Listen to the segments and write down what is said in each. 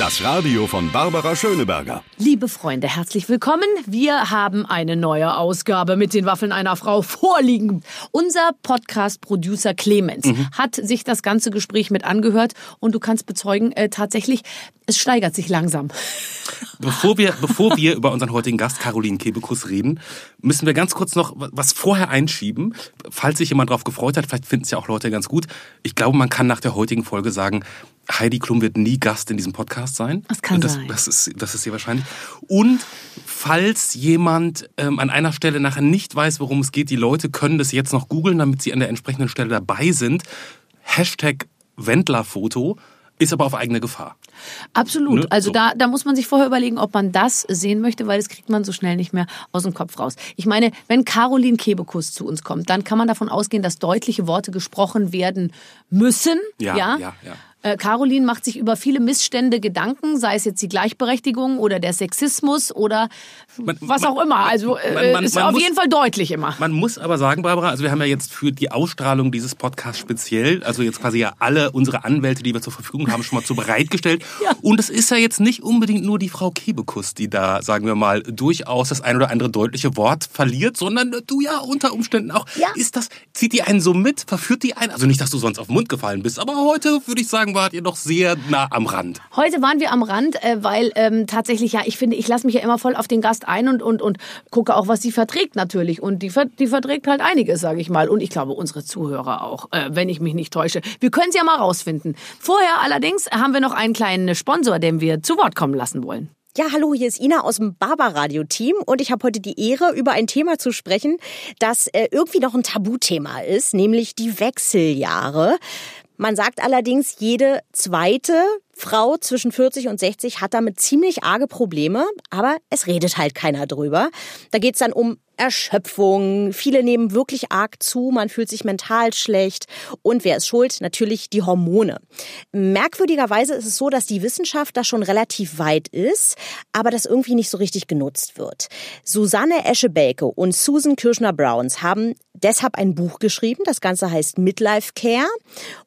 Das Radio von Barbara Schöneberger. Liebe Freunde, herzlich willkommen. Wir haben eine neue Ausgabe mit den Waffeln einer Frau vorliegen. Unser Podcast-Producer Clemens hat sich das ganze Gespräch mit angehört und du kannst bezeugen, äh, tatsächlich, es steigert sich langsam. Bevor wir, bevor wir über unseren heutigen Gast Caroline Kebekus reden, müssen wir ganz kurz noch was vorher einschieben. Falls sich jemand darauf gefreut hat, vielleicht finden es ja auch Leute ganz gut. Ich glaube, man kann nach der heutigen Folge sagen, Heidi Klum wird nie Gast in diesem Podcast sein. Das kann das, sein. Das ist, das ist sehr wahrscheinlich. Und falls jemand ähm, an einer Stelle nachher nicht weiß, worum es geht, die Leute können das jetzt noch googeln, damit sie an der entsprechenden Stelle dabei sind. Hashtag Wendlerfoto ist aber auf eigene Gefahr. Absolut. Ne? Also So. da, da muss man sich vorher überlegen, ob man das sehen möchte, weil das kriegt man so schnell nicht mehr aus dem Kopf raus. Ich meine, wenn Caroline Kebekus zu uns kommt, dann kann man davon ausgehen, dass deutliche Worte gesprochen werden müssen. Ja, ja, ja. Äh, Caroline macht sich über viele Missstände Gedanken, sei es jetzt die Gleichberechtigung oder der Sexismus oder Man- was man- auch immer. Also äh, man- ist auf muss- jeden Fall deutlich immer. Man muss aber sagen, Barbara, also wir haben ja jetzt für die Ausstrahlung dieses Podcasts speziell, also jetzt quasi ja alle unsere Anwälte, die wir zur Verfügung haben, schon mal zu bereitgestellt. Ja. Und es ist ja jetzt nicht unbedingt nur die Frau Kebekus, die da, sagen wir mal, durchaus das ein oder andere deutliche Wort verliert, sondern du ja unter Umständen auch. Ja. Ist das, zieht die einen so mit, verführt die einen? Also nicht, dass du sonst auf den Mund gefallen bist, aber heute würde ich sagen, wart ihr doch sehr nah am Rand. Heute waren wir am Rand, äh, weil ähm, tatsächlich, ja, ich finde, ich lasse mich ja immer voll auf den Gast ein und, und, und gucke auch, was sie verträgt natürlich. Und die, ver die verträgt halt einiges, sage ich mal. Und ich glaube, unsere Zuhörer auch, äh, wenn ich mich nicht täusche. Wir können es ja mal rausfinden. Vorher allerdings haben wir noch einen kleinen Sponsor, den wir zu Wort kommen lassen wollen. Ja, hallo, hier ist Ina aus dem Barbaradio-Team und ich habe heute die Ehre, über ein Thema zu sprechen, das äh, irgendwie noch ein Tabuthema ist, nämlich die Wechseljahre. Man sagt allerdings, jede zweite Frau zwischen 40 und 60 hat damit ziemlich arge Probleme, aber es redet halt keiner drüber. Da geht's dann um Erschöpfung, viele nehmen wirklich arg zu, man fühlt sich mental schlecht und wer ist schuld? Natürlich die Hormone. Merkwürdigerweise ist es so, dass die Wissenschaft da schon relativ weit ist, aber das irgendwie nicht so richtig genutzt wird. Susanne Eschebelke und Susan Kirschner-Browns haben deshalb ein Buch geschrieben, das Ganze heißt Midlife Care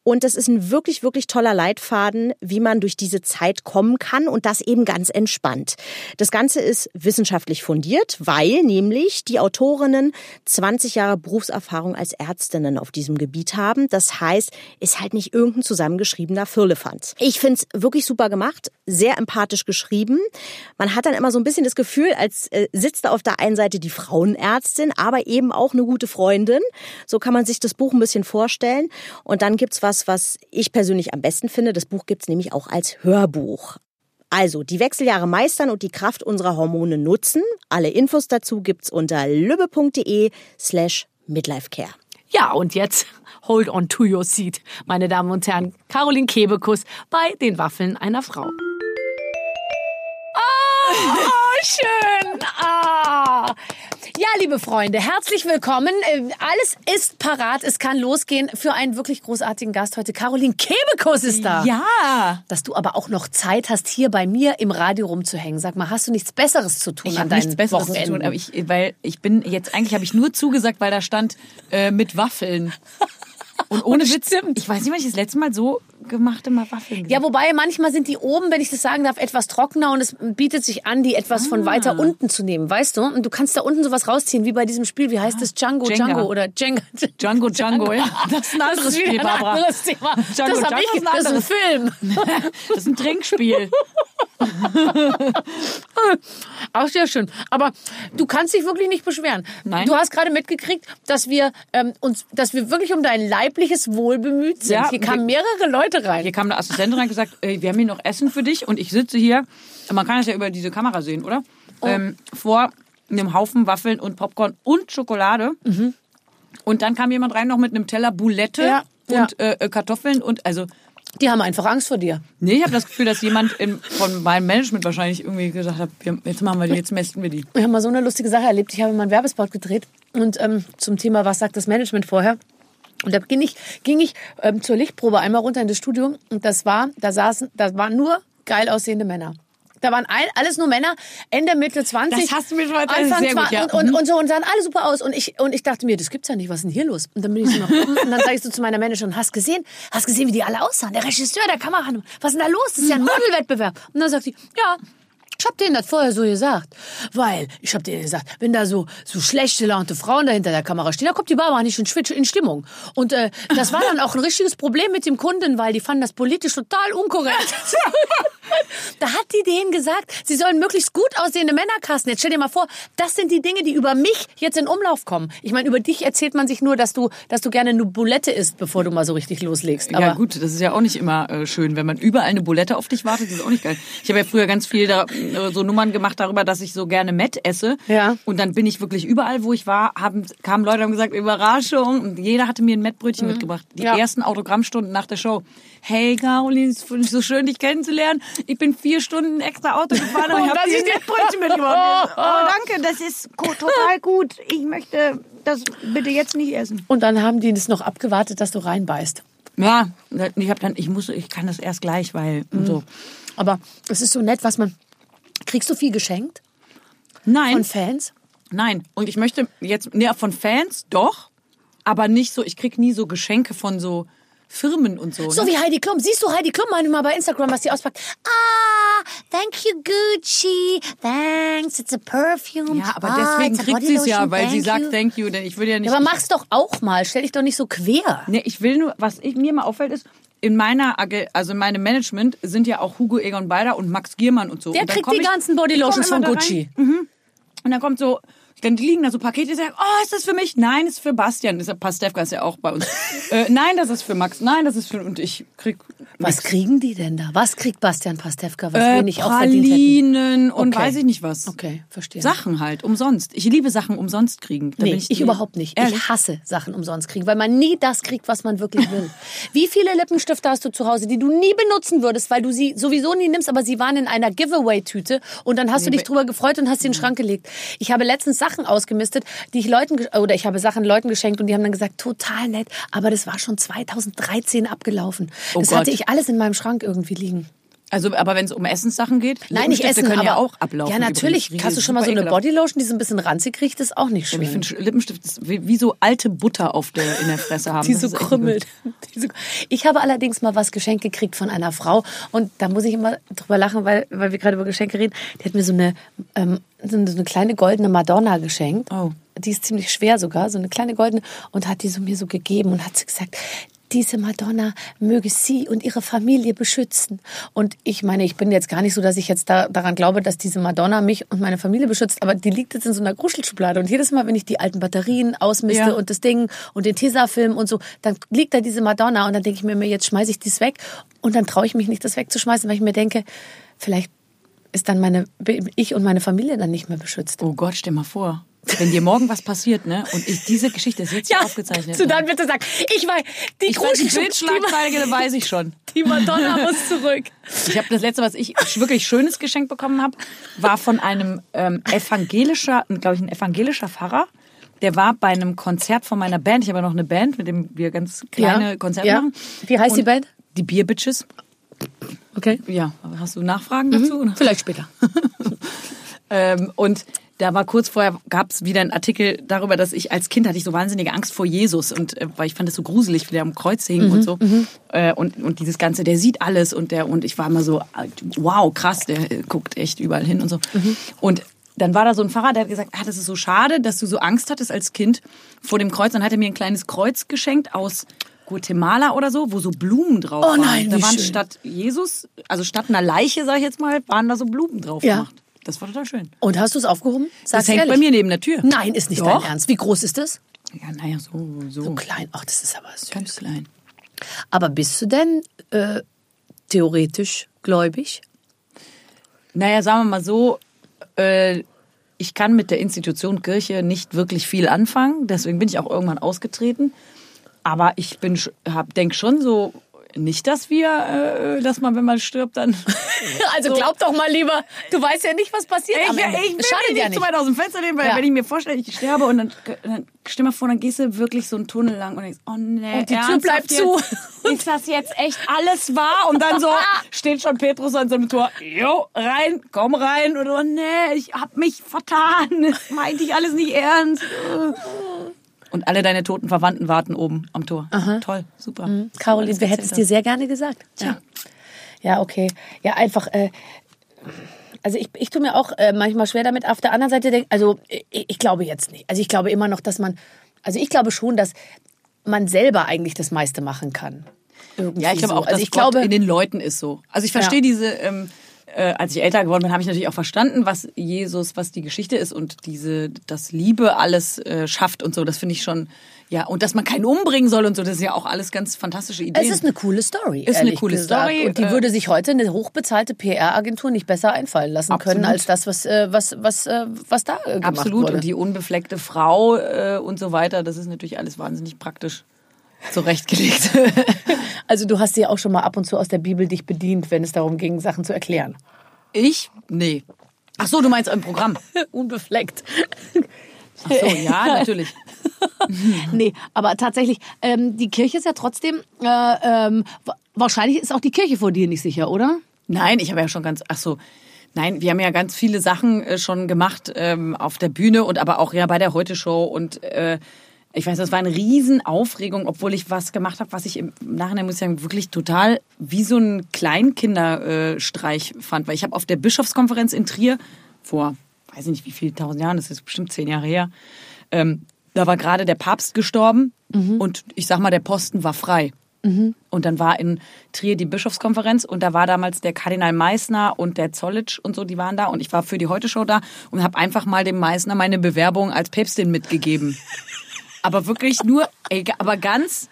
und das ist ein wirklich, wirklich toller Leitfaden, wie man durch diese Zeit kommen kann und das eben ganz entspannt. Das Ganze ist wissenschaftlich fundiert, weil nämlich die Autorinnen 20 Jahre Berufserfahrung als Ärztinnen auf diesem Gebiet haben. Das heißt, ist halt nicht irgendein zusammengeschriebener Firlefanz. Ich find's wirklich super gemacht, sehr empathisch geschrieben. Man hat dann immer so ein bisschen das Gefühl, als äh, sitzt da auf der einen Seite die Frauenärztin, aber eben auch eine gute Freundin. So kann man sich das Buch ein bisschen vorstellen. Und dann gibt's was, was ich persönlich am besten finde. Das Buch gibt's nämlich auch als Hörbuch. Also, die Wechseljahre meistern und die Kraft unserer Hormone nutzen. Alle Infos dazu gibt's unter lübbe.de slash midlifecare. Ja, und jetzt hold on to your seat, meine Damen und Herren. Caroline Kebekus bei den Waffeln einer Frau. Ah, schön. Ah. Ja, liebe Freunde, herzlich willkommen. Äh, Alles ist parat. Es kann losgehen für einen wirklich großartigen Gast heute. Caroline Kebekus ist da. Ja. Dass du aber auch noch Zeit hast, hier bei mir im Radio rumzuhängen. Sag mal, hast du nichts Besseres zu tun Ich an deinen nichts Besseres zu Wochenenden? tun, aber ich, weil ich bin jetzt eigentlich habe ich nur zugesagt, weil da stand äh, mit Waffeln. Und ohne Witz, ich weiß nicht, wann ich das letzte Mal so gemachte mal Waffeln. Ja, wobei manchmal sind die oben, wenn ich das sagen darf, etwas trockener und es bietet sich an, die etwas Ah. von weiter unten zu nehmen, weißt du? Und du kannst da unten sowas rausziehen, wie bei diesem Spiel, wie heißt es? Django, Jenga. Django oder Jenga. Django, Django, ja. Das ist ein anderes Das ist Spiel, ein Barbara. anderes Thema. Django, das, Django ich, ist ein das ist ein. Film. Das ist ein Trinkspiel. Auch sehr schön. Aber du kannst dich wirklich nicht beschweren. Nein. Du hast gerade mitgekriegt, dass wir ähm, uns, dass wir wirklich um dein leibliches Wohl bemüht sind. Ja, Hier kamen mehrere Leute rein. Hier kam eine Assistentin rein und gesagt, ey, wir haben hier noch Essen für dich und ich sitze hier, man kann das ja über diese Kamera sehen, oder? Oh. Ähm, vor einem Haufen Waffeln und Popcorn und Schokolade. Und dann kam jemand rein noch mit einem Teller Boulette Mhm. Ja, und Äh, äh, Kartoffeln und also Die haben einfach Angst vor dir. Nee, ich habe das Gefühl, dass jemand in, von meinem Management wahrscheinlich irgendwie gesagt hat, wir, jetzt machen wir die, jetzt mästen wir die. Ich habe mal so eine lustige Sache erlebt. Ich habe mal einen Werbespot gedreht und ähm, zum Thema, was sagt das Management vorher? Und da ging ich, ging ich ähm, zur Lichtprobe einmal runter in das Studio und das war, da saßen, da waren nur geil aussehende Männer. Da waren all, alles nur Männer, Ende, Mitte 20. Das hast du mir schon erzählt, Anfang sehr gut, 20 ja. und, und, und so und sahen alle super aus. Und ich, und ich dachte mir, das gibt's ja nicht, was ist denn hier los? Und dann bin ich so noch, und dann sag ich so zu meiner Managerin, hast gesehen, hast gesehen, wie die alle aussahen? Der Regisseur, der Kameramann, was ist denn da los? Das ist ja ein Modelwettbewerb. Und dann sagt sie, ja, ich hab denen das vorher so gesagt. Weil, ich hab denen gesagt, wenn da so, so schlechte launte Frauen da hinter der Kamera stehen, da kommt die Barbara nicht in Stimmung. Und äh, das war dann auch ein richtiges Problem mit dem Kunden, weil die fanden das politisch total unkorrekt. da hat die denen gesagt, sie sollen möglichst gut aussehende Männer casten. Jetzt stell dir mal vor, das sind die Dinge, die über mich jetzt in Umlauf kommen. Ich meine, über dich erzählt man sich nur, dass du, dass du gerne eine Bulette isst, bevor du mal so richtig loslegst. Aber ja gut, das ist ja auch nicht immer äh, schön, wenn man überall eine Bulette auf dich wartet, das ist auch nicht geil. Ich habe ja früher ganz viel da, äh, so Nummern gemacht darüber, dass ich so gerne Met esse. Ja. Und dann bin ich wirklich überall, wo ich war, haben, kamen Leute und haben gesagt, Überraschung. Und jeder hatte mir ein Mettbrötchen mitgebracht. Die Mhm. Ja. ersten Autogrammstunden nach der Show. Hey Caroline, es ist so schön, dich kennenzulernen. Ich bin vier Stunden extra Auto gefahren und ich habe das dir ein Mettbrötchen mitgebracht. Oh, danke, das ist total gut. Ich möchte das bitte jetzt nicht essen. und dann haben die es noch abgewartet, dass du reinbeißt. Ja, ich habe dann, ich muss, ich kann das erst gleich, weil und so. Aber es ist so nett, was man. Kriegst du viel geschenkt Nein, von Fans? nein. Und ich möchte jetzt, ne, von Fans doch, aber nicht so. Ich krieg nie so Geschenke von so Firmen und so. So ne? wie Heidi Klum. Siehst du Heidi Klum manchmal bei Instagram, was die auspackt? Ah, thank you Gucci. Thanks, it's a perfume. ja, aber ah, deswegen kriegt sie es ja, weil sie thank sagt you. Thank you, denn ich würde ja nicht. Ja, aber mach's doch auch mal. Stell dich doch nicht so quer. Ne, ich will nur, was ich, mir mal auffällt, ist, in meiner, also in meinem Management sind ja auch Hugo Egon Beider und Max Giermann und so. Der und kriegt die ich- ganzen Body ich komm Lotions immer von. Gucci. Und dann kommt so, dann liegen da so Pakete, die sagen, oh, ist das für mich? Nein, ist für Bastian. Ist, Pastewka ist ja auch bei uns. äh, nein, das ist für Max. Nein, das ist für, und ich krieg Was kriegen die denn da? Was kriegt Bastian Pastewka, was äh, wir nicht auch verdient hätten? Und Okay. weiß ich nicht was. Okay, verstehe. Sachen halt, umsonst. Ich liebe Sachen umsonst kriegen. Da Nee, ich, ich, überhaupt nicht. Ehrlich? Ich hasse Sachen umsonst kriegen, weil man nie das kriegt, was man wirklich will. Wie viele Lippenstifte hast du zu Hause, die du nie benutzen würdest, weil du sie sowieso nie nimmst, aber sie waren in einer Giveaway-Tüte und dann hast du dich drüber gefreut und hast sie in den Schrank gelegt. Ich habe letztens Sachen ausgemistet, die ich Leuten, oder ich habe Sachen Leuten geschenkt und die haben dann gesagt, total nett, aber das war schon 2013 abgelaufen. Oh das Gott. hatte ich alles in meinem Schrank irgendwie liegen. Also, aber wenn es um Essenssachen geht, Nein, nicht essen, können aber ja auch ablaufen. Ja, natürlich. übrigens. Hast du schon mal so eine ekelhaft. Bodylotion, die so ein bisschen ranzig riecht, ist auch nicht schön. Ich finde Lippenstift ist wie, wie so alte Butter auf der, in der Fresse haben. die so krümmelt. Ich habe allerdings mal was geschenkt gekriegt von einer Frau und da muss ich immer drüber lachen, weil, weil wir gerade über Geschenke reden. Die hat mir so eine, ähm, so eine kleine goldene Madonna geschenkt. Oh. Die ist ziemlich schwer sogar, so eine kleine goldene und hat die so mir so gegeben und hat sie gesagt, diese Madonna möge sie und ihre Familie beschützen. Und ich meine, ich bin jetzt gar nicht so, dass ich jetzt da, daran glaube, dass diese Madonna mich und meine Familie beschützt, aber die liegt jetzt in so einer Gruschelschublade. Und jedes Mal, wenn ich die alten Batterien ausmiste Ja. und das Ding und den Tesafilm und so, dann liegt da diese Madonna und dann denke ich mir, jetzt schmeiße ich dies weg und dann traue ich mich nicht, das wegzuschmeißen, weil ich mir denke, vielleicht ist dann meine, ich und meine Familie dann nicht mehr beschützt. Oh Gott, stell mal vor. Wenn dir morgen was passiert, ne? Und ich, diese Geschichte ist jetzt hier aufgezeichnet. du ne? dann bitte sag, ich weiß, die ich weiß, die Bildschlagzeile weiß ich schon. die Madonna muss zurück. Ich habe das letzte, was ich wirklich schönes Geschenk bekommen habe, war von einem ähm, evangelischer, glaube ich, ein evangelischer Pfarrer. Der war bei einem Konzert von meiner Band. Ich habe ja noch eine Band, mit dem wir ganz kleine Ja, Konzerte ja. machen. Wie heißt die Und Band? Die Beer Bitches. Okay. Ja, hast du Nachfragen dazu? oder? Vielleicht später. Ähm, und da war kurz vorher, gab es wieder einen Artikel darüber, dass ich als Kind hatte ich so wahnsinnige Angst vor Jesus und äh, weil ich fand es so gruselig, wie der am Kreuz hing und so. Äh, und, und dieses Ganze, der sieht alles und der und ich war immer so, wow, krass, der äh, guckt echt überall hin und so. Und dann war da so ein Pfarrer, der hat gesagt, ah, das ist so schade, dass du so Angst hattest als Kind vor dem Kreuz. Dann hat er mir ein kleines Kreuz geschenkt aus Guatemala oder so, wo so Blumen drauf Oh waren. nein, da wie waren schön. statt Jesus, also statt einer Leiche, sag ich jetzt mal, waren da so Blumen drauf Ja. gemacht. Das war total schön. Und hast du es aufgehoben? Sag's Das hängt ehrlich. bei mir neben der Tür. Nein, ist nicht Doch. dein Ernst. Wie groß ist das? Ja, naja, so, so. So klein. Ach, das ist aber süß. Ganz klein. Aber bist du denn äh, theoretisch gläubig? Naja, sagen wir mal so, äh, ich kann mit der Institution Kirche nicht wirklich viel anfangen. Deswegen bin ich auch irgendwann ausgetreten. Aber ich bin, denke schon so, nicht, dass wir, äh, dass man, wenn man stirbt, dann. Also glaub doch mal lieber, du weißt ja nicht, was passiert. Ich, ich, ich will schadet mich ja nicht zu weit aus dem Fenster lehnen, weil Ja. wenn ich mir vorstelle, ich sterbe und dann, dann stell mal vor, dann gehst du wirklich so einen Tunnel lang und denkst, oh nee, Und die Tür bleibt jetzt? zu. Ist das jetzt echt alles wahr? Und dann so steht schon Petrus an so einem Tor, jo, rein, komm rein. Und oh nee, ich hab mich vertan. Das meinte ich alles nicht ernst. Und alle deine toten Verwandten warten oben am Tor. Toll, super. Caroline, Alles wir hätten es dir sehr gerne gesagt. Tja. Ja, okay. Ja, einfach. Äh, also ich, ich tue mir auch äh, manchmal schwer damit. Auf der anderen Seite denk, also ich, ich glaube jetzt nicht. Also ich glaube immer noch, dass man, also ich glaube schon, dass man selber eigentlich das meiste machen kann. Irgendwie Ja, ich glaube so. auch, also dass ich Gott glaube, in den Leuten ist so. Also ich verstehe Ja. diese, ähm, äh, als ich älter geworden bin, habe ich natürlich auch verstanden, was Jesus, was die Geschichte ist und diese, dass Liebe alles äh, schafft und so. Das finde ich schon, ja, und dass man keinen umbringen soll und so, das ist ja auch alles ganz fantastische Ideen. es ist eine coole Story. Ist eine coole gesagt. Story, Und die äh, würde sich heute eine hochbezahlte PR-Agentur nicht besser einfallen lassen können, Absolut. als das, was, äh, was, was, äh, was da äh, gemacht Absolut. wurde. Und die unbefleckte Frau und so weiter, das ist natürlich alles wahnsinnig praktisch zurechtgelegt. Also du hast dir auch schon mal ab und zu aus der Bibel dich bedient, wenn es darum ging, Sachen zu erklären. ich? Nee. Ach so, du meinst im Programm. Unbefleckt. Ach so, ja, natürlich. Nee, aber tatsächlich, ähm, die Kirche ist ja trotzdem, äh, ähm, wa- wahrscheinlich ist auch die Kirche vor dir nicht sicher, oder? Nein, ich habe ja schon ganz, ach so. Nein, wir haben ja ganz viele Sachen äh, schon gemacht ähm, auf der Bühne und aber auch ja bei der Heute-Show und äh, ich weiß, das war eine Riesenaufregung, obwohl ich was gemacht habe, was ich im Nachhinein muss ich sagen wirklich total wie so ein Kleinkinderstreich fand, weil ich habe auf der Bischofskonferenz in Trier vor, weiß ich nicht wie viel tausend Jahren, das ist bestimmt zehn Jahre her, ähm, da war gerade der Papst gestorben und ich sag mal, der Posten war frei. Und dann war in Trier die Bischofskonferenz und da war damals der Kardinal Meissner und der Zollitsch und so, die waren da und ich war für die Heute-Show da und habe einfach mal dem Meissner meine Bewerbung als Päpstin mitgegeben. aber wirklich nur, aber ganz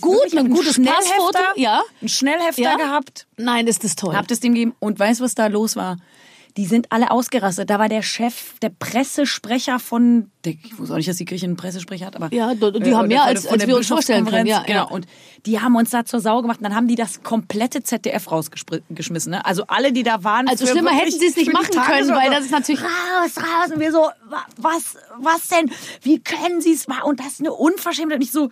Gut, ein gutes Schnellhefter, Passfoto, ja. Ein Schnellhefter Ja. gehabt, Nein, ist das toll. hab das dem gegeben und weißt was da los war? Die sind alle ausgerastet. Da war der Chef, der Pressesprecher von, der, ich wusste auch nicht, dass die Kirche einen Pressesprecher hat, aber Ja, die- äh, haben mehr als- als wir uns vorstellen können, ja, Bischofskonferenz, ja. Genau. Und die haben uns da zur Sau gemacht. Und dann haben die das komplette ZDF rausgeschmissen. Ne? Also alle, die da waren. Also schlimmer hätten sie es nicht machen können, Tagesschau weil so, das ist natürlich- raus, raus. Und wir so, wa- was, was denn? Wie können sie es machen? Und das ist eine Unverschämtheit. Und ich so,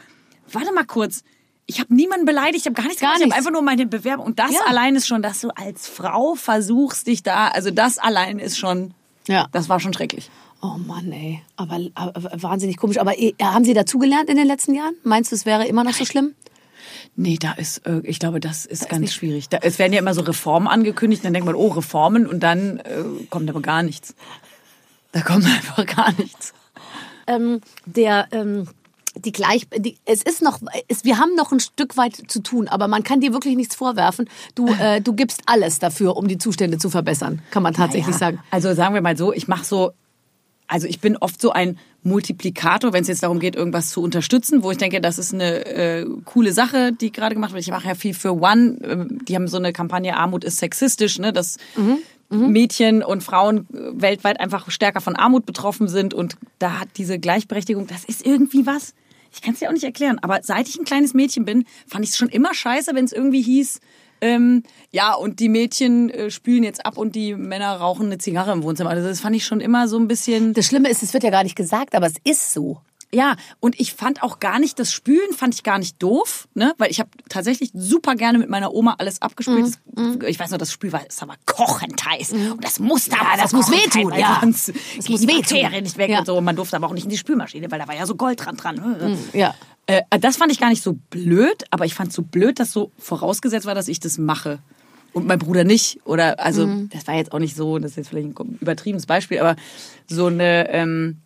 warte mal kurz. Ich habe niemanden beleidigt, ich habe gar nichts Gar gemacht, ich nichts. habe einfach nur meine Bewerbung. Und das Ja. allein ist schon, dass du als Frau versuchst, dich da, also das allein ist schon, Ja. das war schon schrecklich. Oh Mann, ey. Aber, aber wahnsinnig komisch. Aber eh, haben Sie dazugelernt in den letzten Jahren? Meinst du, es wäre immer noch so schlimm? Nee, da ist, äh, ich glaube, das ist ganz schwierig. Da, es werden ja immer so Reformen angekündigt, dann denkt man, oh, Reformen und dann äh, kommt aber gar nichts. Da kommt einfach gar nichts. ähm, der ähm, die gleich die, es ist noch es, wir haben noch ein Stück weit zu tun, aber man kann dir wirklich nichts vorwerfen. Du äh, du gibst alles dafür, um die Zustände zu verbessern, kann man tatsächlich Ja, sagen. Also sagen wir mal so, ich mache so, also ich bin oft so ein Multiplikator, wenn es jetzt darum geht, irgendwas zu unterstützen, wo ich denke, das ist eine äh, coole Sache, die gerade gemacht wird. Ich mache ja viel für One. ähm, Die haben so eine Kampagne Armut ist sexistisch, ne, dass Mädchen und Frauen äh, weltweit einfach stärker von Armut betroffen sind und da hat diese Gleichberechtigung, das ist irgendwie was. Ich kann es dir auch nicht erklären, aber seit ich ein kleines Mädchen bin, fand ich es schon immer scheiße, wenn es irgendwie hieß, ähm, ja, und die Mädchen äh, spülen jetzt ab und die Männer rauchen eine Zigarre im Wohnzimmer. Also das fand ich schon immer so ein bisschen. Das Schlimme ist, es wird ja gar nicht gesagt, aber es ist so. Ja, und ich fand auch gar nicht, das Spülen fand ich gar nicht doof, ne? Weil ich habe tatsächlich super gerne mit meiner Oma alles abgespült. Mhm, Das, ich weiß noch, das Spül war, das war kochend heiß. Und das musste Ja, aber das vor muss wehtun, heiß, ja. sonst Das muss wehtun. Nicht weg Ja. und so. Und man durfte aber auch nicht in die Spülmaschine, weil da war ja so Gold dran dran. Ja. Äh, das fand ich gar nicht so blöd, aber ich fand so blöd, dass so vorausgesetzt war, dass ich das mache. Und mein Bruder nicht. Oder, also, Mhm. das war jetzt auch nicht so, das ist jetzt vielleicht ein übertriebenes Beispiel, aber so eine, ähm,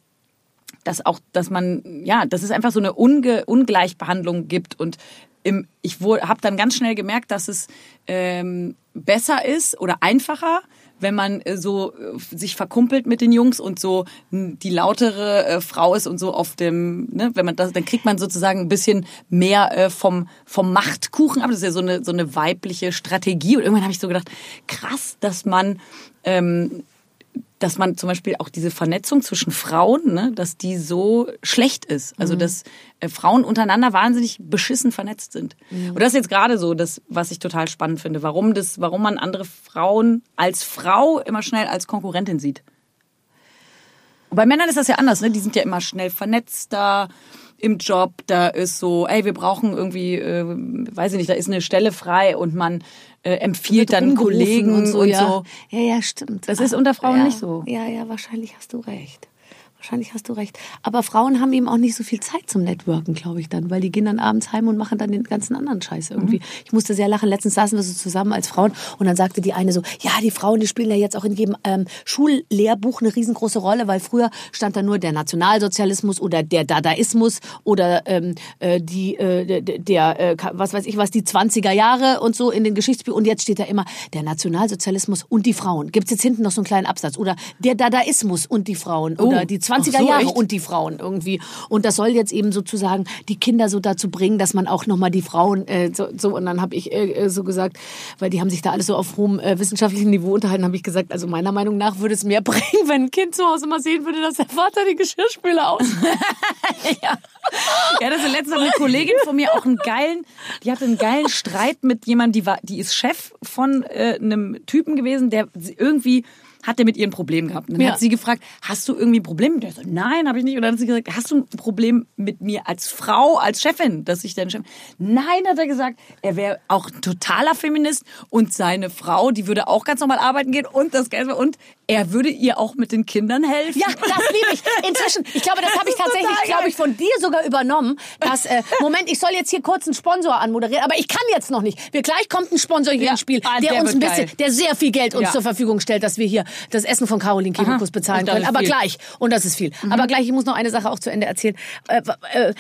dass auch, dass man, ja, dass es einfach so eine Unge Ungleichbehandlung gibt. Und im, ich habe dann ganz schnell gemerkt, dass es ähm, besser ist oder einfacher, wenn man äh, so äh, sich verkumpelt mit den Jungs und so die lautere äh, Frau ist und so auf dem, ne, wenn man das, dann kriegt man sozusagen ein bisschen mehr äh, vom vom Machtkuchen ab. Das ist ja so eine so eine weibliche Strategie. Und irgendwann habe ich so gedacht, krass, dass man ähm, dass man zum Beispiel auch diese Vernetzung zwischen Frauen, ne, dass die so schlecht ist. Also dass äh, Frauen untereinander wahnsinnig beschissen vernetzt sind. Und das ist jetzt gerade so, das, was ich total spannend finde, warum das, warum man andere Frauen als Frau immer schnell als Konkurrentin sieht. Und bei Männern ist das ja anders, ne? Die sind ja immer schnell vernetzter im Job. Da ist so, ey, wir brauchen irgendwie, äh, weiß ich nicht, da ist eine Stelle frei und man äh, empfiehlt dann Kollegen und so. ja. Ja, ja, stimmt. Das ist unter Frauen ja. nicht so. Ja, ja, wahrscheinlich hast du recht. Wahrscheinlich hast du recht. Aber Frauen haben eben auch nicht so viel Zeit zum Networken, glaube ich dann, weil die gehen dann abends heim und machen dann den ganzen anderen Scheiß irgendwie. Mhm. Ich musste sehr lachen. Letztens saßen wir so zusammen als Frauen und dann sagte die eine so, ja, die Frauen, die spielen ja jetzt auch in jedem ähm, Schullehrbuch eine riesengroße Rolle, weil früher stand da nur der Nationalsozialismus oder der Dadaismus oder ähm, äh, die, äh, der, äh, was weiß ich was, die 20er Jahre und so in den Geschichtsbüchern. Und jetzt steht da immer der Nationalsozialismus und die Frauen. Gibt's jetzt hinten noch so einen kleinen Absatz. Oder der Dadaismus und die Frauen. Oder die 20er ach so, Jahre echt? und die Frauen irgendwie. Und das soll jetzt eben sozusagen die Kinder so dazu bringen, dass man auch nochmal die Frauen äh, so, so und dann habe ich äh, äh, so gesagt, weil die haben sich da alles so auf hohem äh, wissenschaftlichen Niveau unterhalten, habe ich gesagt, also meiner Meinung nach würde es mehr bringen, wenn ein Kind zu Hause mal sehen würde, dass der Vater die Geschirrspüler aus. Ja, das ist letztens eine Kollegin von mir auch einen geilen, die hatte einen geilen Streit mit jemandem, die war, die ist Chef von äh, einem Typen gewesen, der irgendwie hat der mit ihr ein Problem gehabt. Und dann Ja. hat sie gefragt, hast du irgendwie ein Problem? Der so, nein, habe ich nicht. Und dann hat sie gesagt, hast du ein Problem mit mir als Frau, als Chefin, dass ich dein Chef? Nein, hat er gesagt, er wäre auch ein totaler Feminist und seine Frau, die würde auch ganz normal arbeiten gehen und das Geld und er würde ihr auch mit den Kindern helfen. Ja, das liebe ich. Inzwischen, ich glaube, das habe ich tatsächlich, glaube ich, von dir sogar übernommen. Dass, äh, Moment, ich soll jetzt hier kurz einen Sponsor anmoderieren, aber ich kann jetzt noch nicht. Wir gleich kommt ein Sponsor hier Ja. ins Spiel, Ah, der, der uns ein bisschen, geil. der sehr viel Geld uns Ja. zur Verfügung stellt, dass wir hier das Essen von Caroline Kebekus bezahlen können. Aber viel. gleich. Und das ist viel. Aber gleich, ich muss noch eine Sache auch zu Ende erzählen. Äh, äh,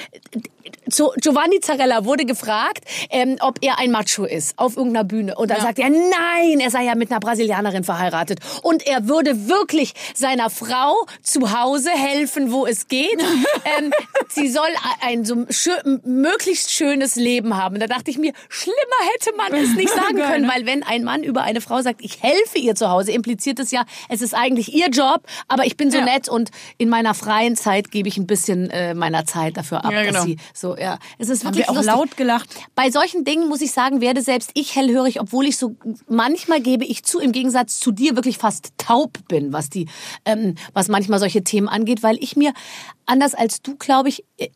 so, Giovanni Zarella wurde gefragt, ähm, ob er ein Macho ist auf irgendeiner Bühne. Und dann sagt er, nein, er sei ja mit einer Brasilianerin verheiratet. Und er würde wirklich seiner Frau zu Hause helfen, wo es geht. ähm, sie soll ein so schö möglichst schönes Leben haben. Da dachte ich mir, schlimmer hätte man es nicht sagen können, ne? weil wenn ein Mann über eine Frau sagt, ich helfe ihr zu Hause, impliziert es ja, es ist eigentlich ihr Job, aber ich bin so Ja. nett und in meiner freien Zeit gebe ich ein bisschen äh, meiner Zeit dafür ab, Ja, genau. dass sie so, ja, es ist Haben wirklich wir auch lustig. laut gelacht. Bei solchen Dingen muss ich sagen, werde selbst ich hellhörig, obwohl ich so manchmal gebe ich zu, im Gegensatz zu dir wirklich fast taub bin, was die, ähm, was manchmal solche Themen angeht, weil ich mir anders als du, glaube ich, äh,